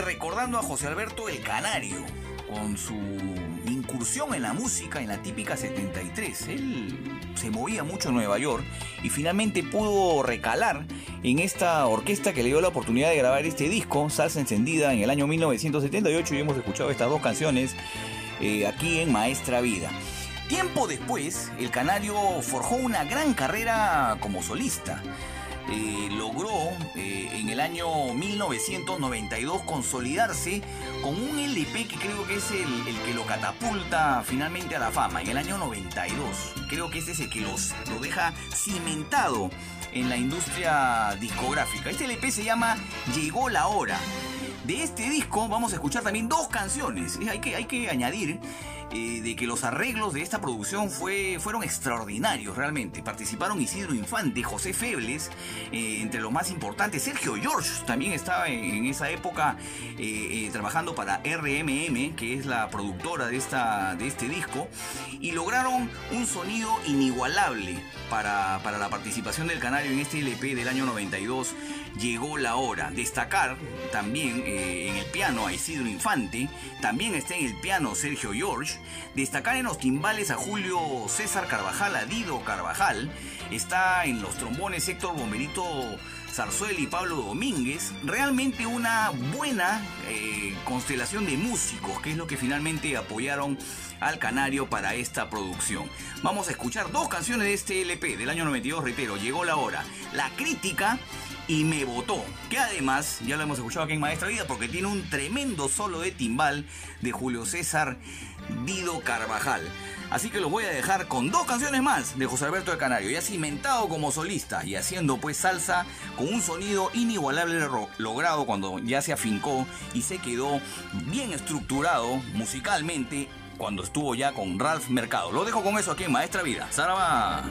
Recordando a José Alberto el Canario, con su incursión en la música en la típica 73. Él se movía mucho en Nueva York y finalmente pudo recalar en esta orquesta que le dio la oportunidad de grabar este disco, Salsa Encendida, en el año 1978 y hemos escuchado estas dos canciones eh, aquí en Maestra Vida. Tiempo después, el Canario forjó una gran carrera como solista. Eh, logró eh, en el año 1992 consolidarse con un LP que creo que es el, que lo catapulta finalmente a la fama, en el año 92. Creo que este es el que los, lo deja cimentado en la industria discográfica. Este LP se llama Llegó la hora. De este disco vamos a escuchar también dos canciones. Hay que, hay que añadir de que los arreglos de esta producción fue, fueron extraordinarios realmente. Participaron Isidro Infante, José Febles, eh, entre los más importantes. Sergio George también estaba en, esa época eh, eh, trabajando para RMM, que es la productora de, esta, de este disco, y lograron un sonido inigualable para, para la participación del canario en este LP del año 92. Llegó la hora. Destacar también en el piano a Isidro Infante, también está en el piano Sergio George, destacar en los timbales a Julio César Carvajal, a Dido Carvajal, está en los trombones Héctor Bomberito Zarzuela y Pablo Domínguez, realmente una buena eh, constelación de músicos, que es lo que finalmente apoyaron al Canario para esta producción. Vamos a escuchar dos canciones de este LP del año 92, reitero, llegó la hora. La crítica y me votó, que además ya lo hemos escuchado aquí en Maestra Vida porque tiene un tremendo solo de timbal de Julio César Dido Carvajal. Así que los voy a dejar con dos canciones más de José Alberto del Canario, ya cimentado como solista y haciendo pues salsa con un sonido inigualable logrado cuando ya se afincó y se quedó bien estructurado musicalmente cuando estuvo ya con Ralph Mercado. Lo dejo con eso aquí en Maestra Vida. Saraba.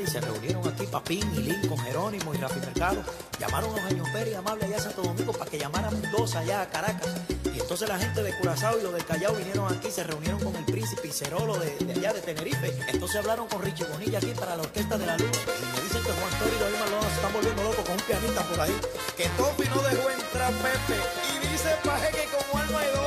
Y se reunieron aquí Papín y Lin con Jerónimo y Rafi Mercado. Llamaron a Eugenio Pérez y Amable allá a Santo Domingo para que llamaran dos allá a Caracas. Y entonces la gente de Curazao y los del Callao vinieron aquí, se reunieron con el príncipe y Cerolo de, allá de Tenerife. Entonces hablaron con Richie Bonilla aquí para la Orquesta de la Luz. Y me dicen que Juan Toro y David Malona se están volviendo locos con un pianista por ahí. Que Topi no dejó entrar Pepe. Y dice Paje que como alma de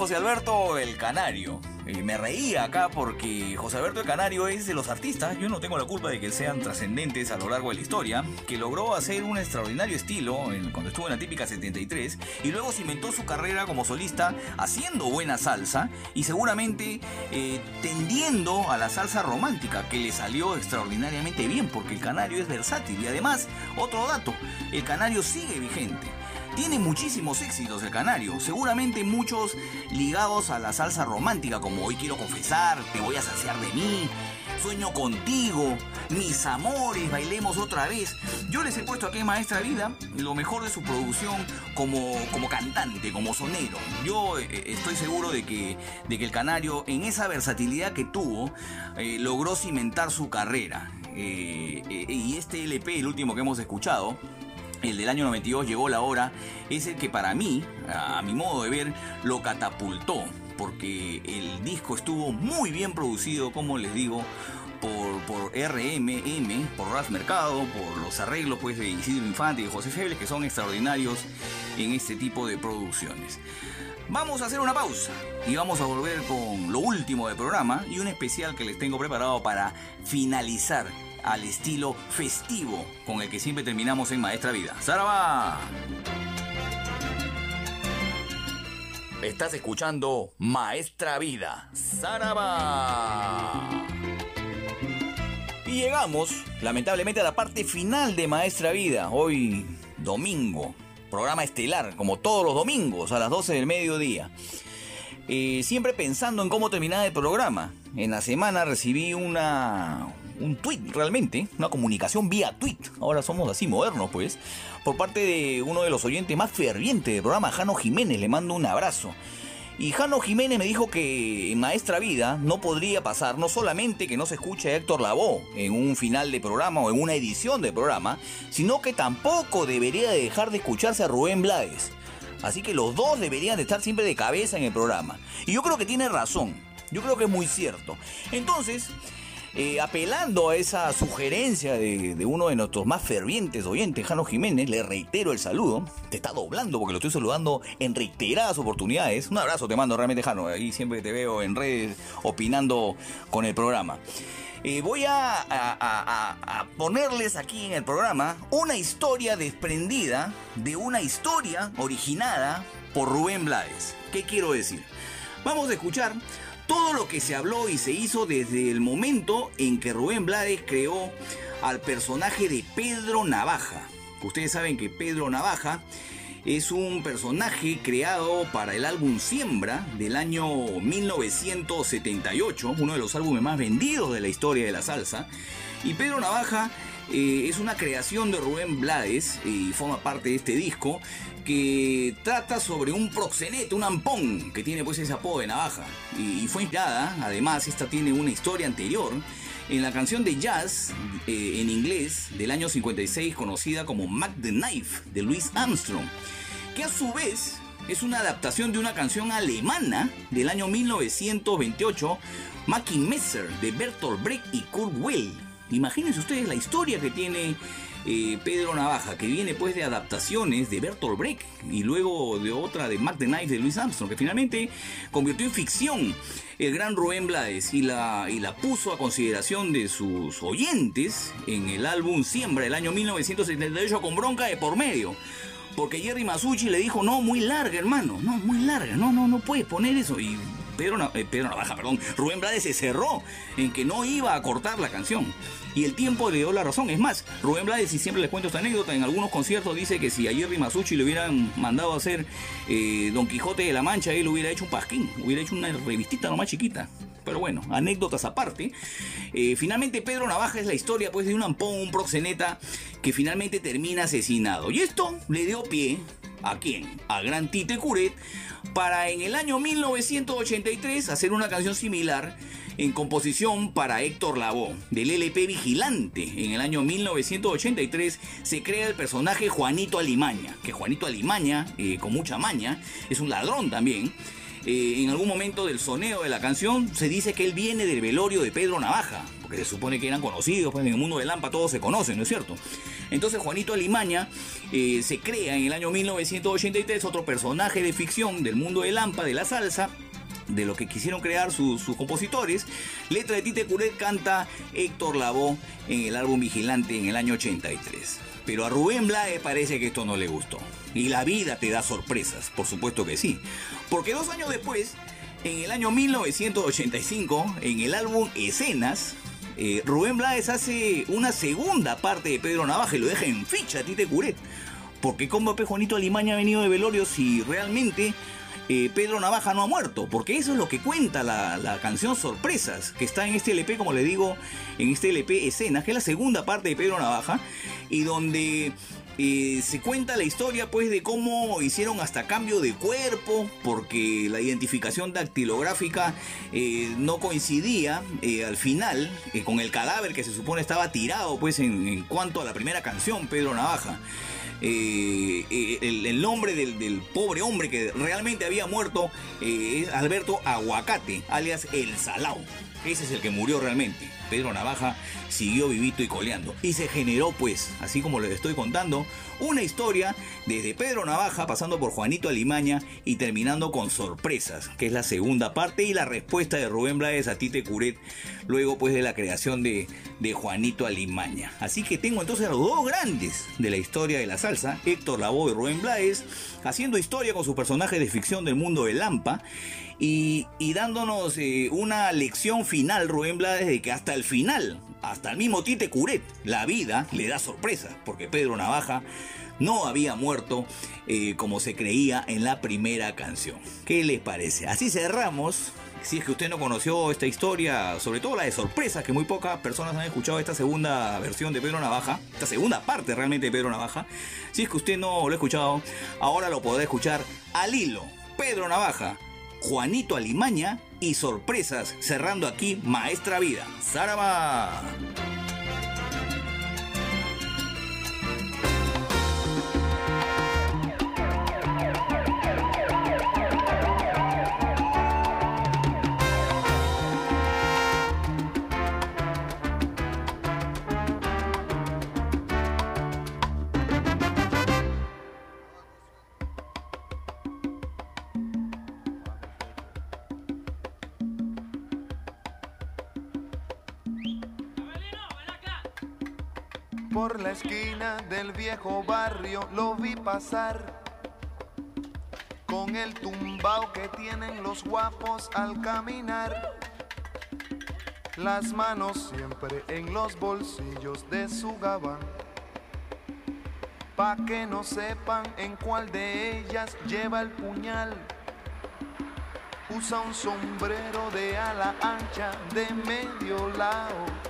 José Alberto el Canario. Y me reía acá porque José Alberto el Canario es de los artistas, yo no tengo la culpa de que sean trascendentes a lo largo de la historia, que logró hacer un extraordinario estilo cuando estuvo en la típica 73 y luego se inventó su carrera como solista haciendo buena salsa y seguramente eh, tendiendo a la salsa romántica que le salió extraordinariamente bien porque el Canario es versátil y además, otro dato, el Canario sigue vigente. Tiene muchísimos éxitos el Canario, seguramente muchos ligados a la salsa romántica, como Hoy quiero confesar, Te voy a saciar de mí, Sueño contigo, Mis amores, Bailemos otra vez. Yo les he puesto aquí Maestra Vida lo mejor de su producción como, como cantante, como sonero. Yo eh, estoy seguro de que, de que el Canario, en esa versatilidad que tuvo, eh, logró cimentar su carrera. Eh, eh, y este LP, el último que hemos escuchado, el del año 92 llegó la hora, es el que para mí, a mi modo de ver, lo catapultó, porque el disco estuvo muy bien producido, como les digo, por, por RMM, por Ras Mercado, por los arreglos pues, de Isidro Infante y de José Febles, que son extraordinarios en este tipo de producciones. Vamos a hacer una pausa y vamos a volver con lo último del programa y un especial que les tengo preparado para finalizar al estilo festivo con el que siempre terminamos en Maestra Vida. ¡Saraba! Estás escuchando Maestra Vida. ¡Saraba! Y llegamos, lamentablemente, a la parte final de Maestra Vida. Hoy, domingo. Programa estelar, como todos los domingos, a las 12 del mediodía. Eh, siempre pensando en cómo terminar el programa. En la semana recibí una, un tweet realmente, una comunicación vía tweet. Ahora somos así modernos, pues. Por parte de uno de los oyentes más fervientes del programa, Jano Jiménez. Le mando un abrazo. Y Jano Jiménez me dijo que en Maestra Vida no podría pasar no solamente que no se escuche a Héctor Lavoe en un final de programa o en una edición de programa, sino que tampoco debería de dejar de escucharse a Rubén Blades. Así que los dos deberían de estar siempre de cabeza en el programa. Y yo creo que tiene razón. Yo creo que es muy cierto. Entonces, eh, apelando a esa sugerencia de, uno de nuestros más fervientes oyentes, Jano Jiménez, le reitero el saludo. Te está doblando porque lo estoy saludando en reiteradas oportunidades. Un abrazo te mando realmente, Jano. Ahí siempre te veo en redes opinando con el programa. Eh, voy a- a ponerles aquí en el programa una historia desprendida de una historia originada por Rubén Blades. ¿Qué quiero decir? Vamos a escuchar todo lo que se habló y se hizo desde el momento en que Rubén Blades creó al personaje de Pedro Navaja. Ustedes saben que Pedro Navaja es un personaje creado para el álbum Siembra del año 1978, uno de los álbumes más vendidos de la historia de la salsa. Y Pedro Navaja eh, es una creación de Rubén Blades y forma parte de este disco que trata sobre un proxenete, un ampón, que tiene pues ese apodo de navaja. Y, y fue inspirada, además, esta tiene una historia anterior en la canción de jazz eh, en inglés del año 56 conocida como Mac the Knife de Louis Armstrong, que a su vez es una adaptación de una canción alemana del año 1928, Mackie Messer de Bertolt Brecht y Kurt Weill. Imagínense ustedes la historia que tiene eh, Pedro Navaja, que viene pues de adaptaciones de Bertolt Brecht y luego de otra de Mac de Louis Armstrong, que finalmente convirtió en ficción el gran Rubén Blades y la, y la puso a consideración de sus oyentes en el álbum Siembra del año 1978 con bronca de por medio. Porque Jerry Masucci le dijo, no, muy larga, hermano, no, muy larga, no, no, no puedes poner eso. Y Eh, Pedro Navaja, perdón, Rubén Blades se cerró en que no iba a cortar la canción. Y el tiempo le dio la razón. Es más, Rubén Blades, y siempre les cuento esta anécdota, en algunos conciertos dice que si a Jerry Masucci le hubieran mandado a hacer eh, Don Quijote de la Mancha, él hubiera hecho un pasquín, hubiera hecho una revistita nomás chiquita. Pero bueno, anécdotas aparte. Eh, finalmente Pedro Navaja es la historia pues de un ampón, un proxeneta que finalmente termina asesinado. Y esto le dio pie ¿A quién? A Gran Tite Curet para en el año 1983 hacer una canción similar en composición para Héctor Lavoe del LP Vigilante. En el año 1983 se crea el personaje Juanito Alimaña, que Juanito Alimaña, eh, con mucha maña, es un ladrón también. Eh, en algún momento del soneo de la canción se dice que él viene del velorio de Pedro Navaja, porque se supone que eran conocidos, pues en el mundo de Lampa todos se conocen, ¿no es cierto? Entonces Juanito Alimaña eh, se crea en el año 1983 otro personaje de ficción del mundo de Lampa, de la salsa, de lo que quisieron crear sus, compositores. Letra de Tite Curet canta Héctor Lavoe en el álbum Vigilante en el año 83. Pero a Rubén Blades parece que esto no le gustó. Y la vida te da sorpresas, por supuesto que sí. Porque dos años después, en el año 1985, en el álbum Escenas, eh, Rubén Blades hace una segunda parte de Pedro Navaja y lo deja en ficha Tite Curet. Porque como Pe Juanito Alimaña ha venido de velorio si realmente eh, Pedro Navaja no ha muerto? Porque eso es lo que cuenta la, la canción Sorpresas, que está en este LP, como le digo, en este LP Escenas, que es la segunda parte de Pedro Navaja, y donde se cuenta la historia pues de cómo hicieron hasta cambio de cuerpo porque la identificación dactilográfica eh, no coincidía eh, al final eh, con el cadáver que se supone estaba tirado pues en, cuanto a la primera canción Pedro Navaja el, nombre del, pobre hombre que realmente había muerto es Alberto Aguacate, alias El Salao. Ese es el que murió realmente. Pedro Navaja siguió vivito y coleando. Y se generó, pues, así como les estoy contando, una historia desde Pedro Navaja, pasando por Juanito Alimaña y terminando con Sorpresas, que es la segunda parte y la respuesta de Rubén Blades a Tite Curet, luego pues de la creación de, de Juanito Alimaña. Así que tengo entonces a los dos grandes de la historia de la salsa, Héctor Lavoe y Rubén Blades, haciendo historia con sus personajes de ficción del mundo de Lampa y, y dándonos eh, una lección final, Rubén Blades, de que hasta el final, hasta el mismo Tite Curet, la vida le da sorpresa, porque Pedro Navaja no había muerto eh, como se creía en la primera canción. ¿Qué les parece? Así cerramos. Si es que usted no conoció esta historia, sobre todo la de sorpresas, que muy pocas personas han escuchado esta segunda versión de Pedro Navaja, esta segunda parte realmente de Pedro Navaja, si es que usted no lo ha escuchado, ahora lo podrá escuchar al hilo. Pedro Navaja, Juanito Alimaña y sorpresas, cerrando aquí Maestra Vida. ¡Zaraba! La esquina del viejo barrio lo vi pasar con el tumbao que tienen los guapos al caminar. Las manos siempre en los bolsillos de su gabán. Pa' que no sepan en cuál de ellas lleva el puñal. Usa un sombrero de ala ancha de medio lado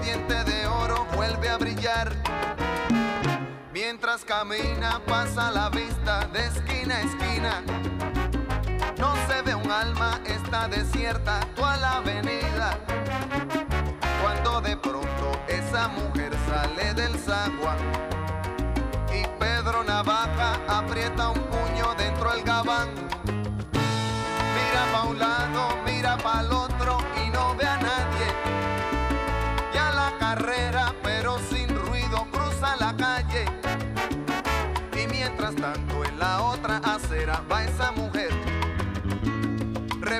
a brillar. Mientras camina pasa la vista de esquina a esquina. No se ve un alma, está desierta toda la avenida. Cuando de pronto esa mujer sale del zaguán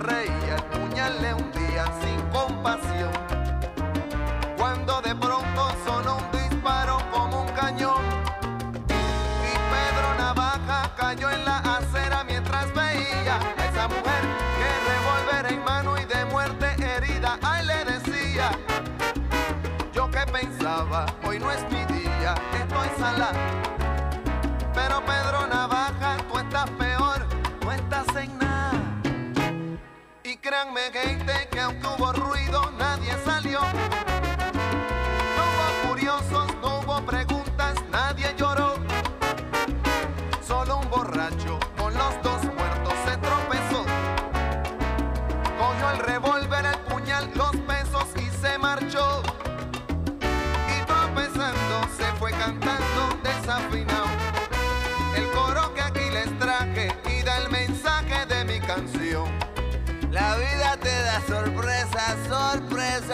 reía, el puñal le hundía sin compasión.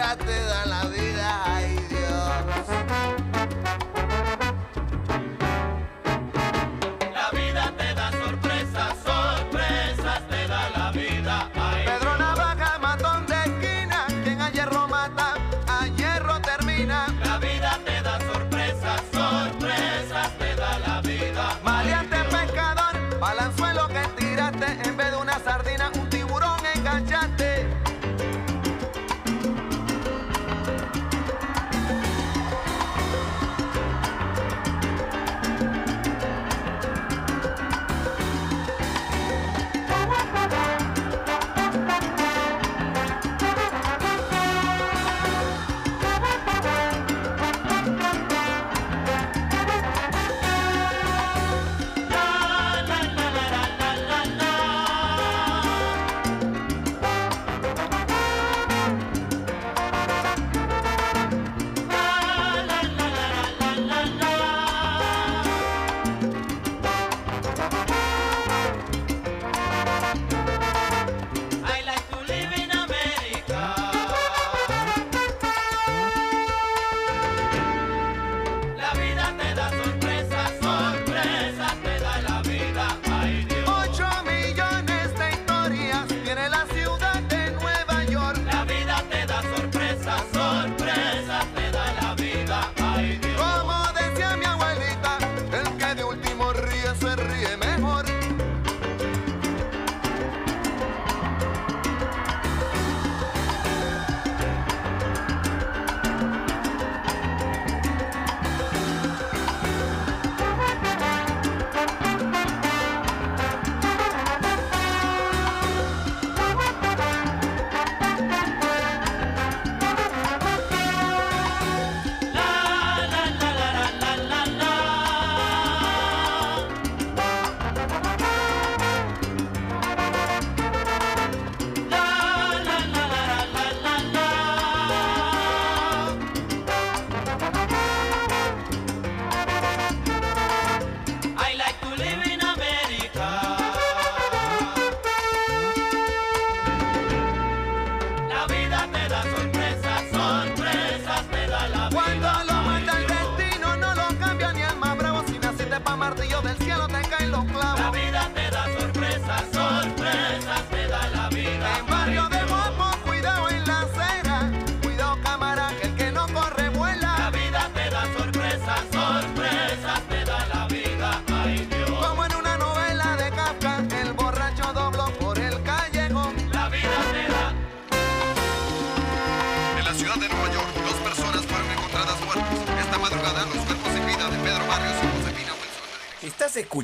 cátedra la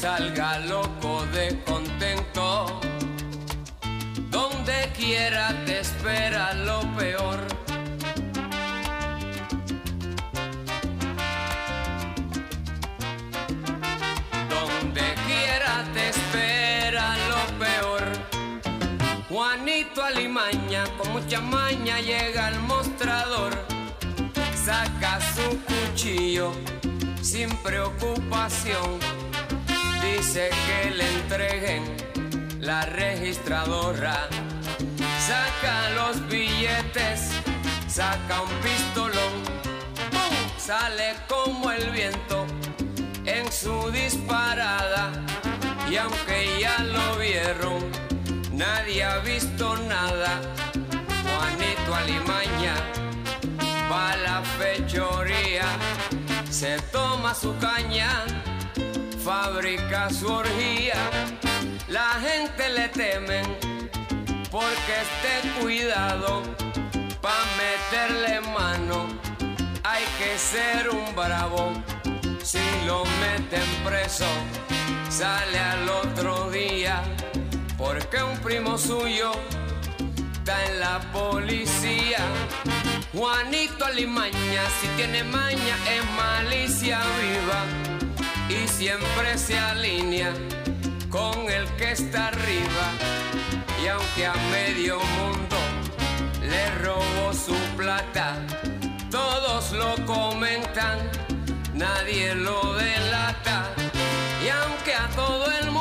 Salga Saca los billetes, saca un pistolón. ¡Pum! Sale como el viento en su disparada. Y aunque ya lo vieron, nadie ha visto nada. Juanito Alimaña va a la fechoría, se toma su caña, fabrica su orgía. La gente le temen porque esté cuidado pa' meterle mano. Hay que ser un bravo. Si lo meten preso, sale al otro día porque un primo suyo está en la policía. Juanito Alimaña, si tiene maña, es malicia viva y siempre se alinea con el que está arriba. Y aunque a medio mundo le robó su plata, todos lo comentan, nadie lo delata. Y aunque a todo el mundo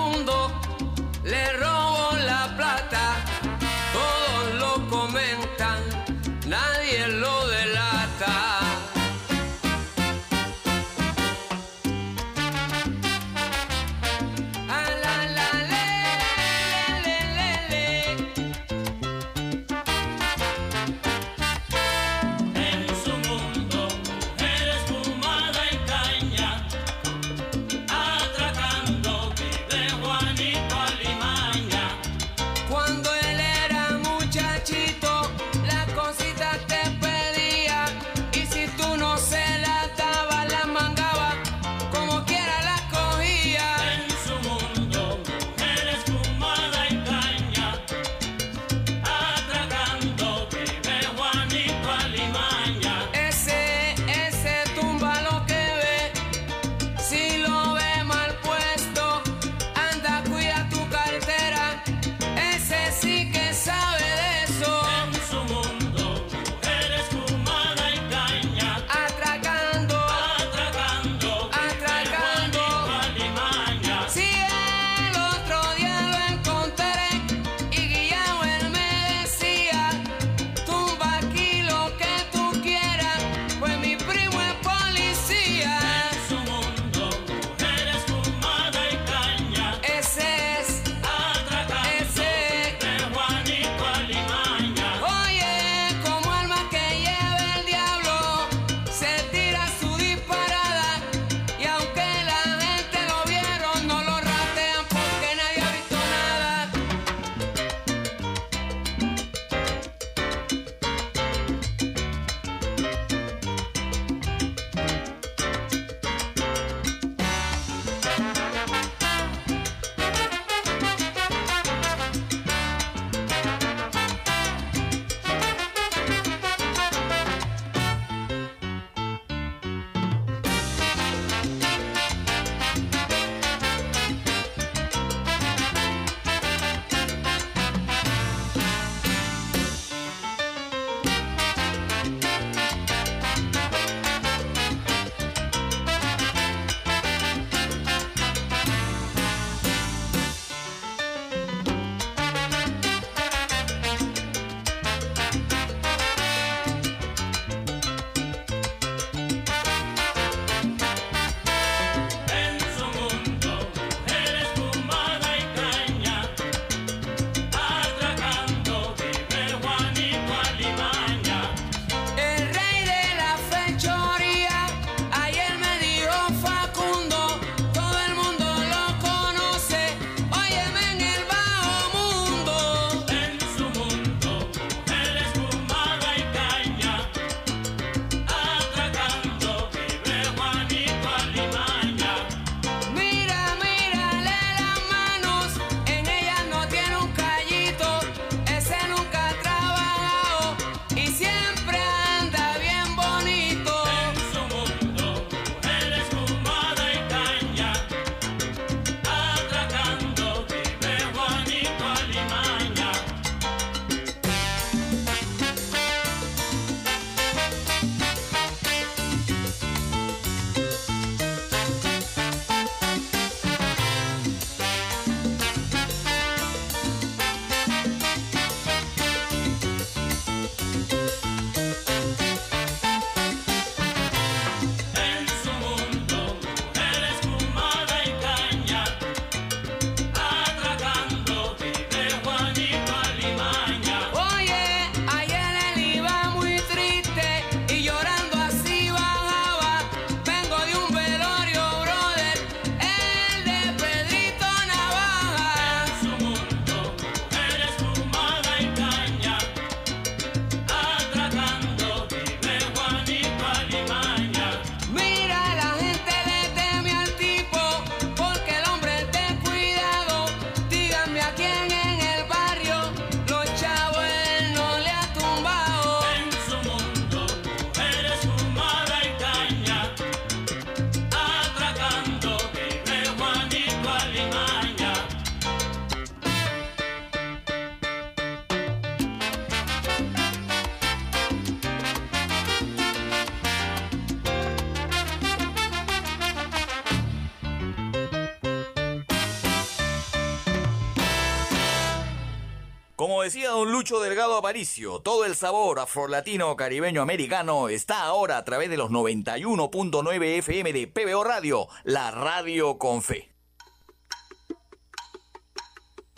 decía don Lucho Delgado Aparicio, todo el sabor afrolatino, caribeño, americano está ahora a través de los 91.9 FM de PBO Radio, la radio con fe.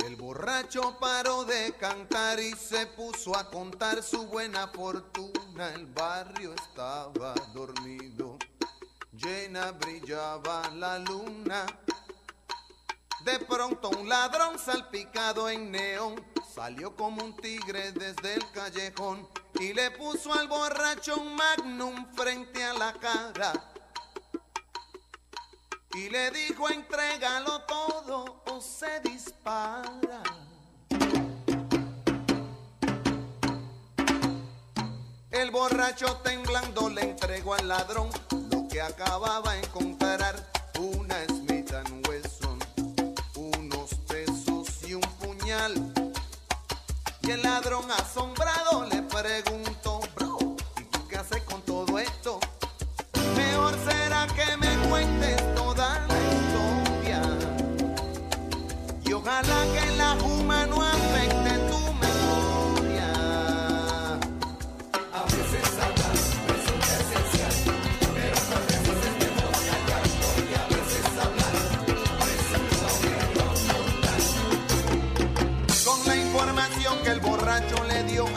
El borracho paró de cantar y se puso a contar su buena fortuna. El barrio estaba dormido, llena brillaba la luna. De pronto un ladrón salpicado en neón salió como un tigre desde el callejón y le puso al borracho un magnum frente a la cara. Y le dijo, entrégalo todo o se dispara. El borracho temblando le entregó al ladrón lo que acababa de encontrar. Una Smith Wesson, unos pesos y un puñal. El ladrón asombrado le preguntó, bro, ¿y tú qué haces con todo esto? Mejor será que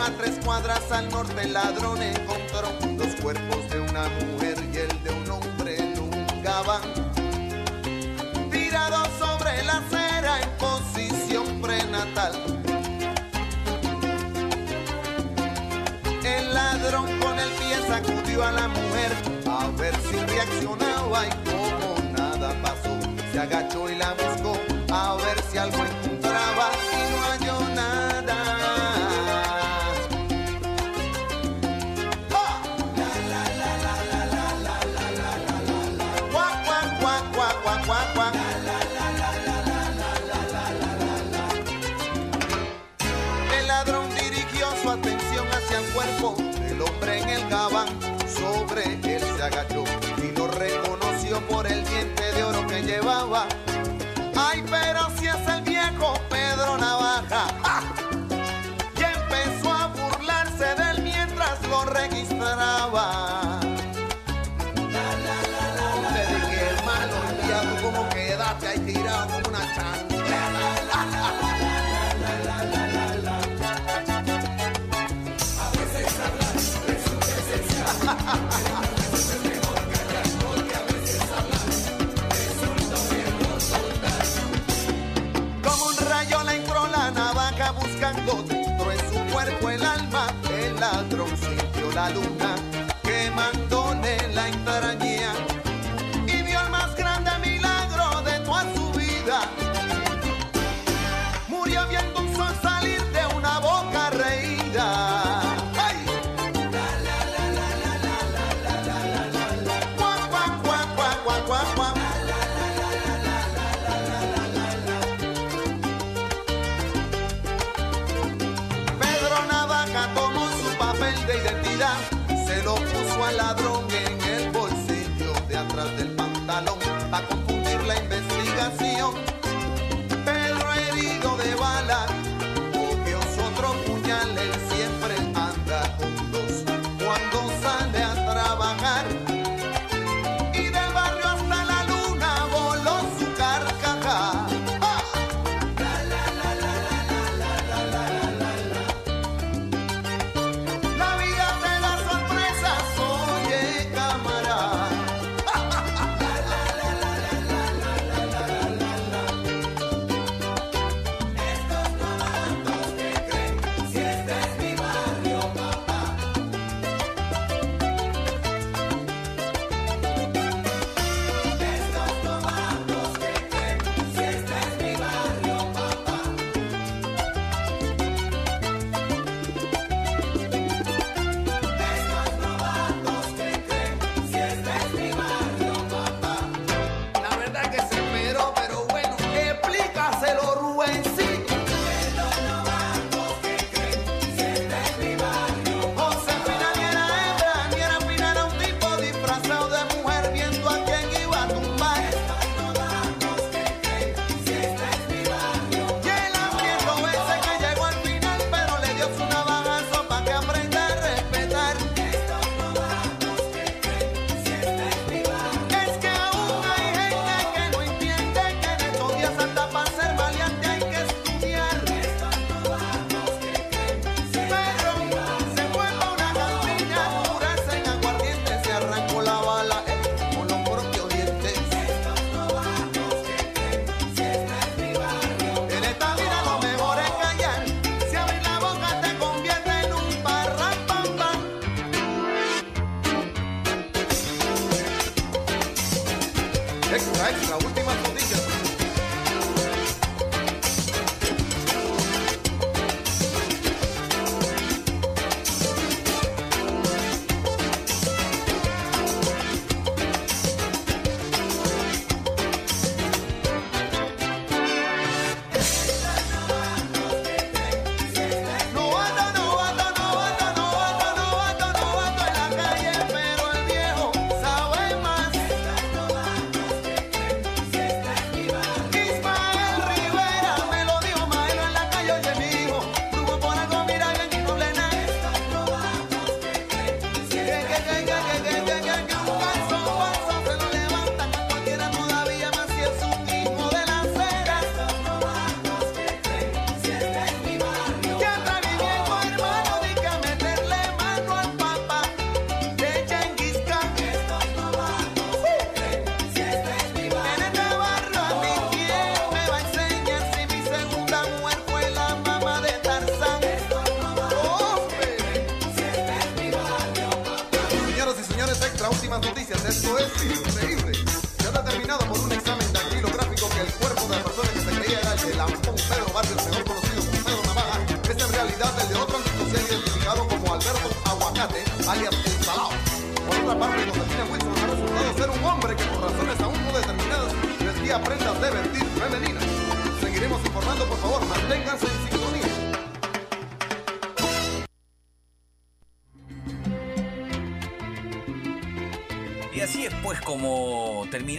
a tres cuadras al norte, el ladrón encontró dos cuerpos de una mujer y el de un hombre en un gabán. Tirado sobre la acera en posición prenatal. El ladrón con el pie sacudió a la mujer a ver si reaccionaba y como nada pasó, se agachó y la buscó a ver si algo encontraba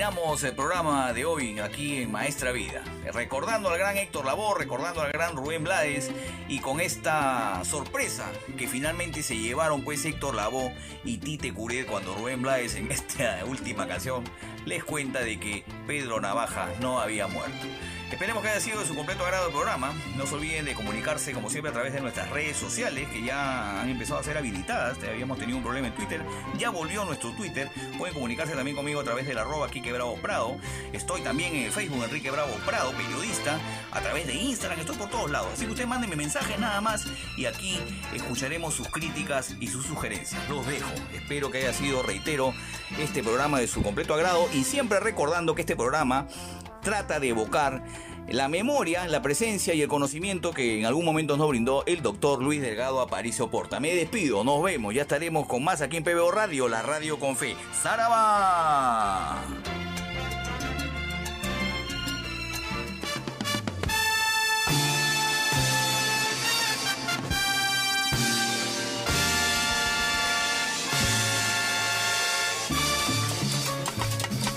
el programa de hoy aquí en Maestra Vida. Recordando al gran Héctor Labor, recordando al gran Rubén Blades y con esta sorpresa que finalmente se llevaron pues Héctor Labor y Tite Curet cuando Rubén Blades en esta (laughs) última canción les cuenta de que Pedro Navaja no había muerto. Esperemos que haya sido de su completo agrado el programa. No se olviden de comunicarse como siempre a través de nuestras redes sociales que ya han empezado a ser habilitadas. Habíamos tenido un problema en Twitter. Ya volvió nuestro Twitter. Pueden comunicarse también conmigo a través del arroba Quique Bravo Prado. Estoy también en el Facebook Enrique Bravo Prado, periodista. A través de Instagram. Estoy por todos lados. Así que ustedes mándenme mensajes nada más. Y aquí escucharemos sus críticas y sus sugerencias. Los dejo. Espero que haya sido, reitero, este programa de su completo agrado. Y siempre recordando que este programa trata de evocar la memoria, la presencia y el conocimiento que en algún momento nos brindó el doctor Luis Delgado Aparicio Porta. Me despido, nos vemos, ya estaremos con más aquí en PBO Radio, la radio con fe. ¡Zaraba!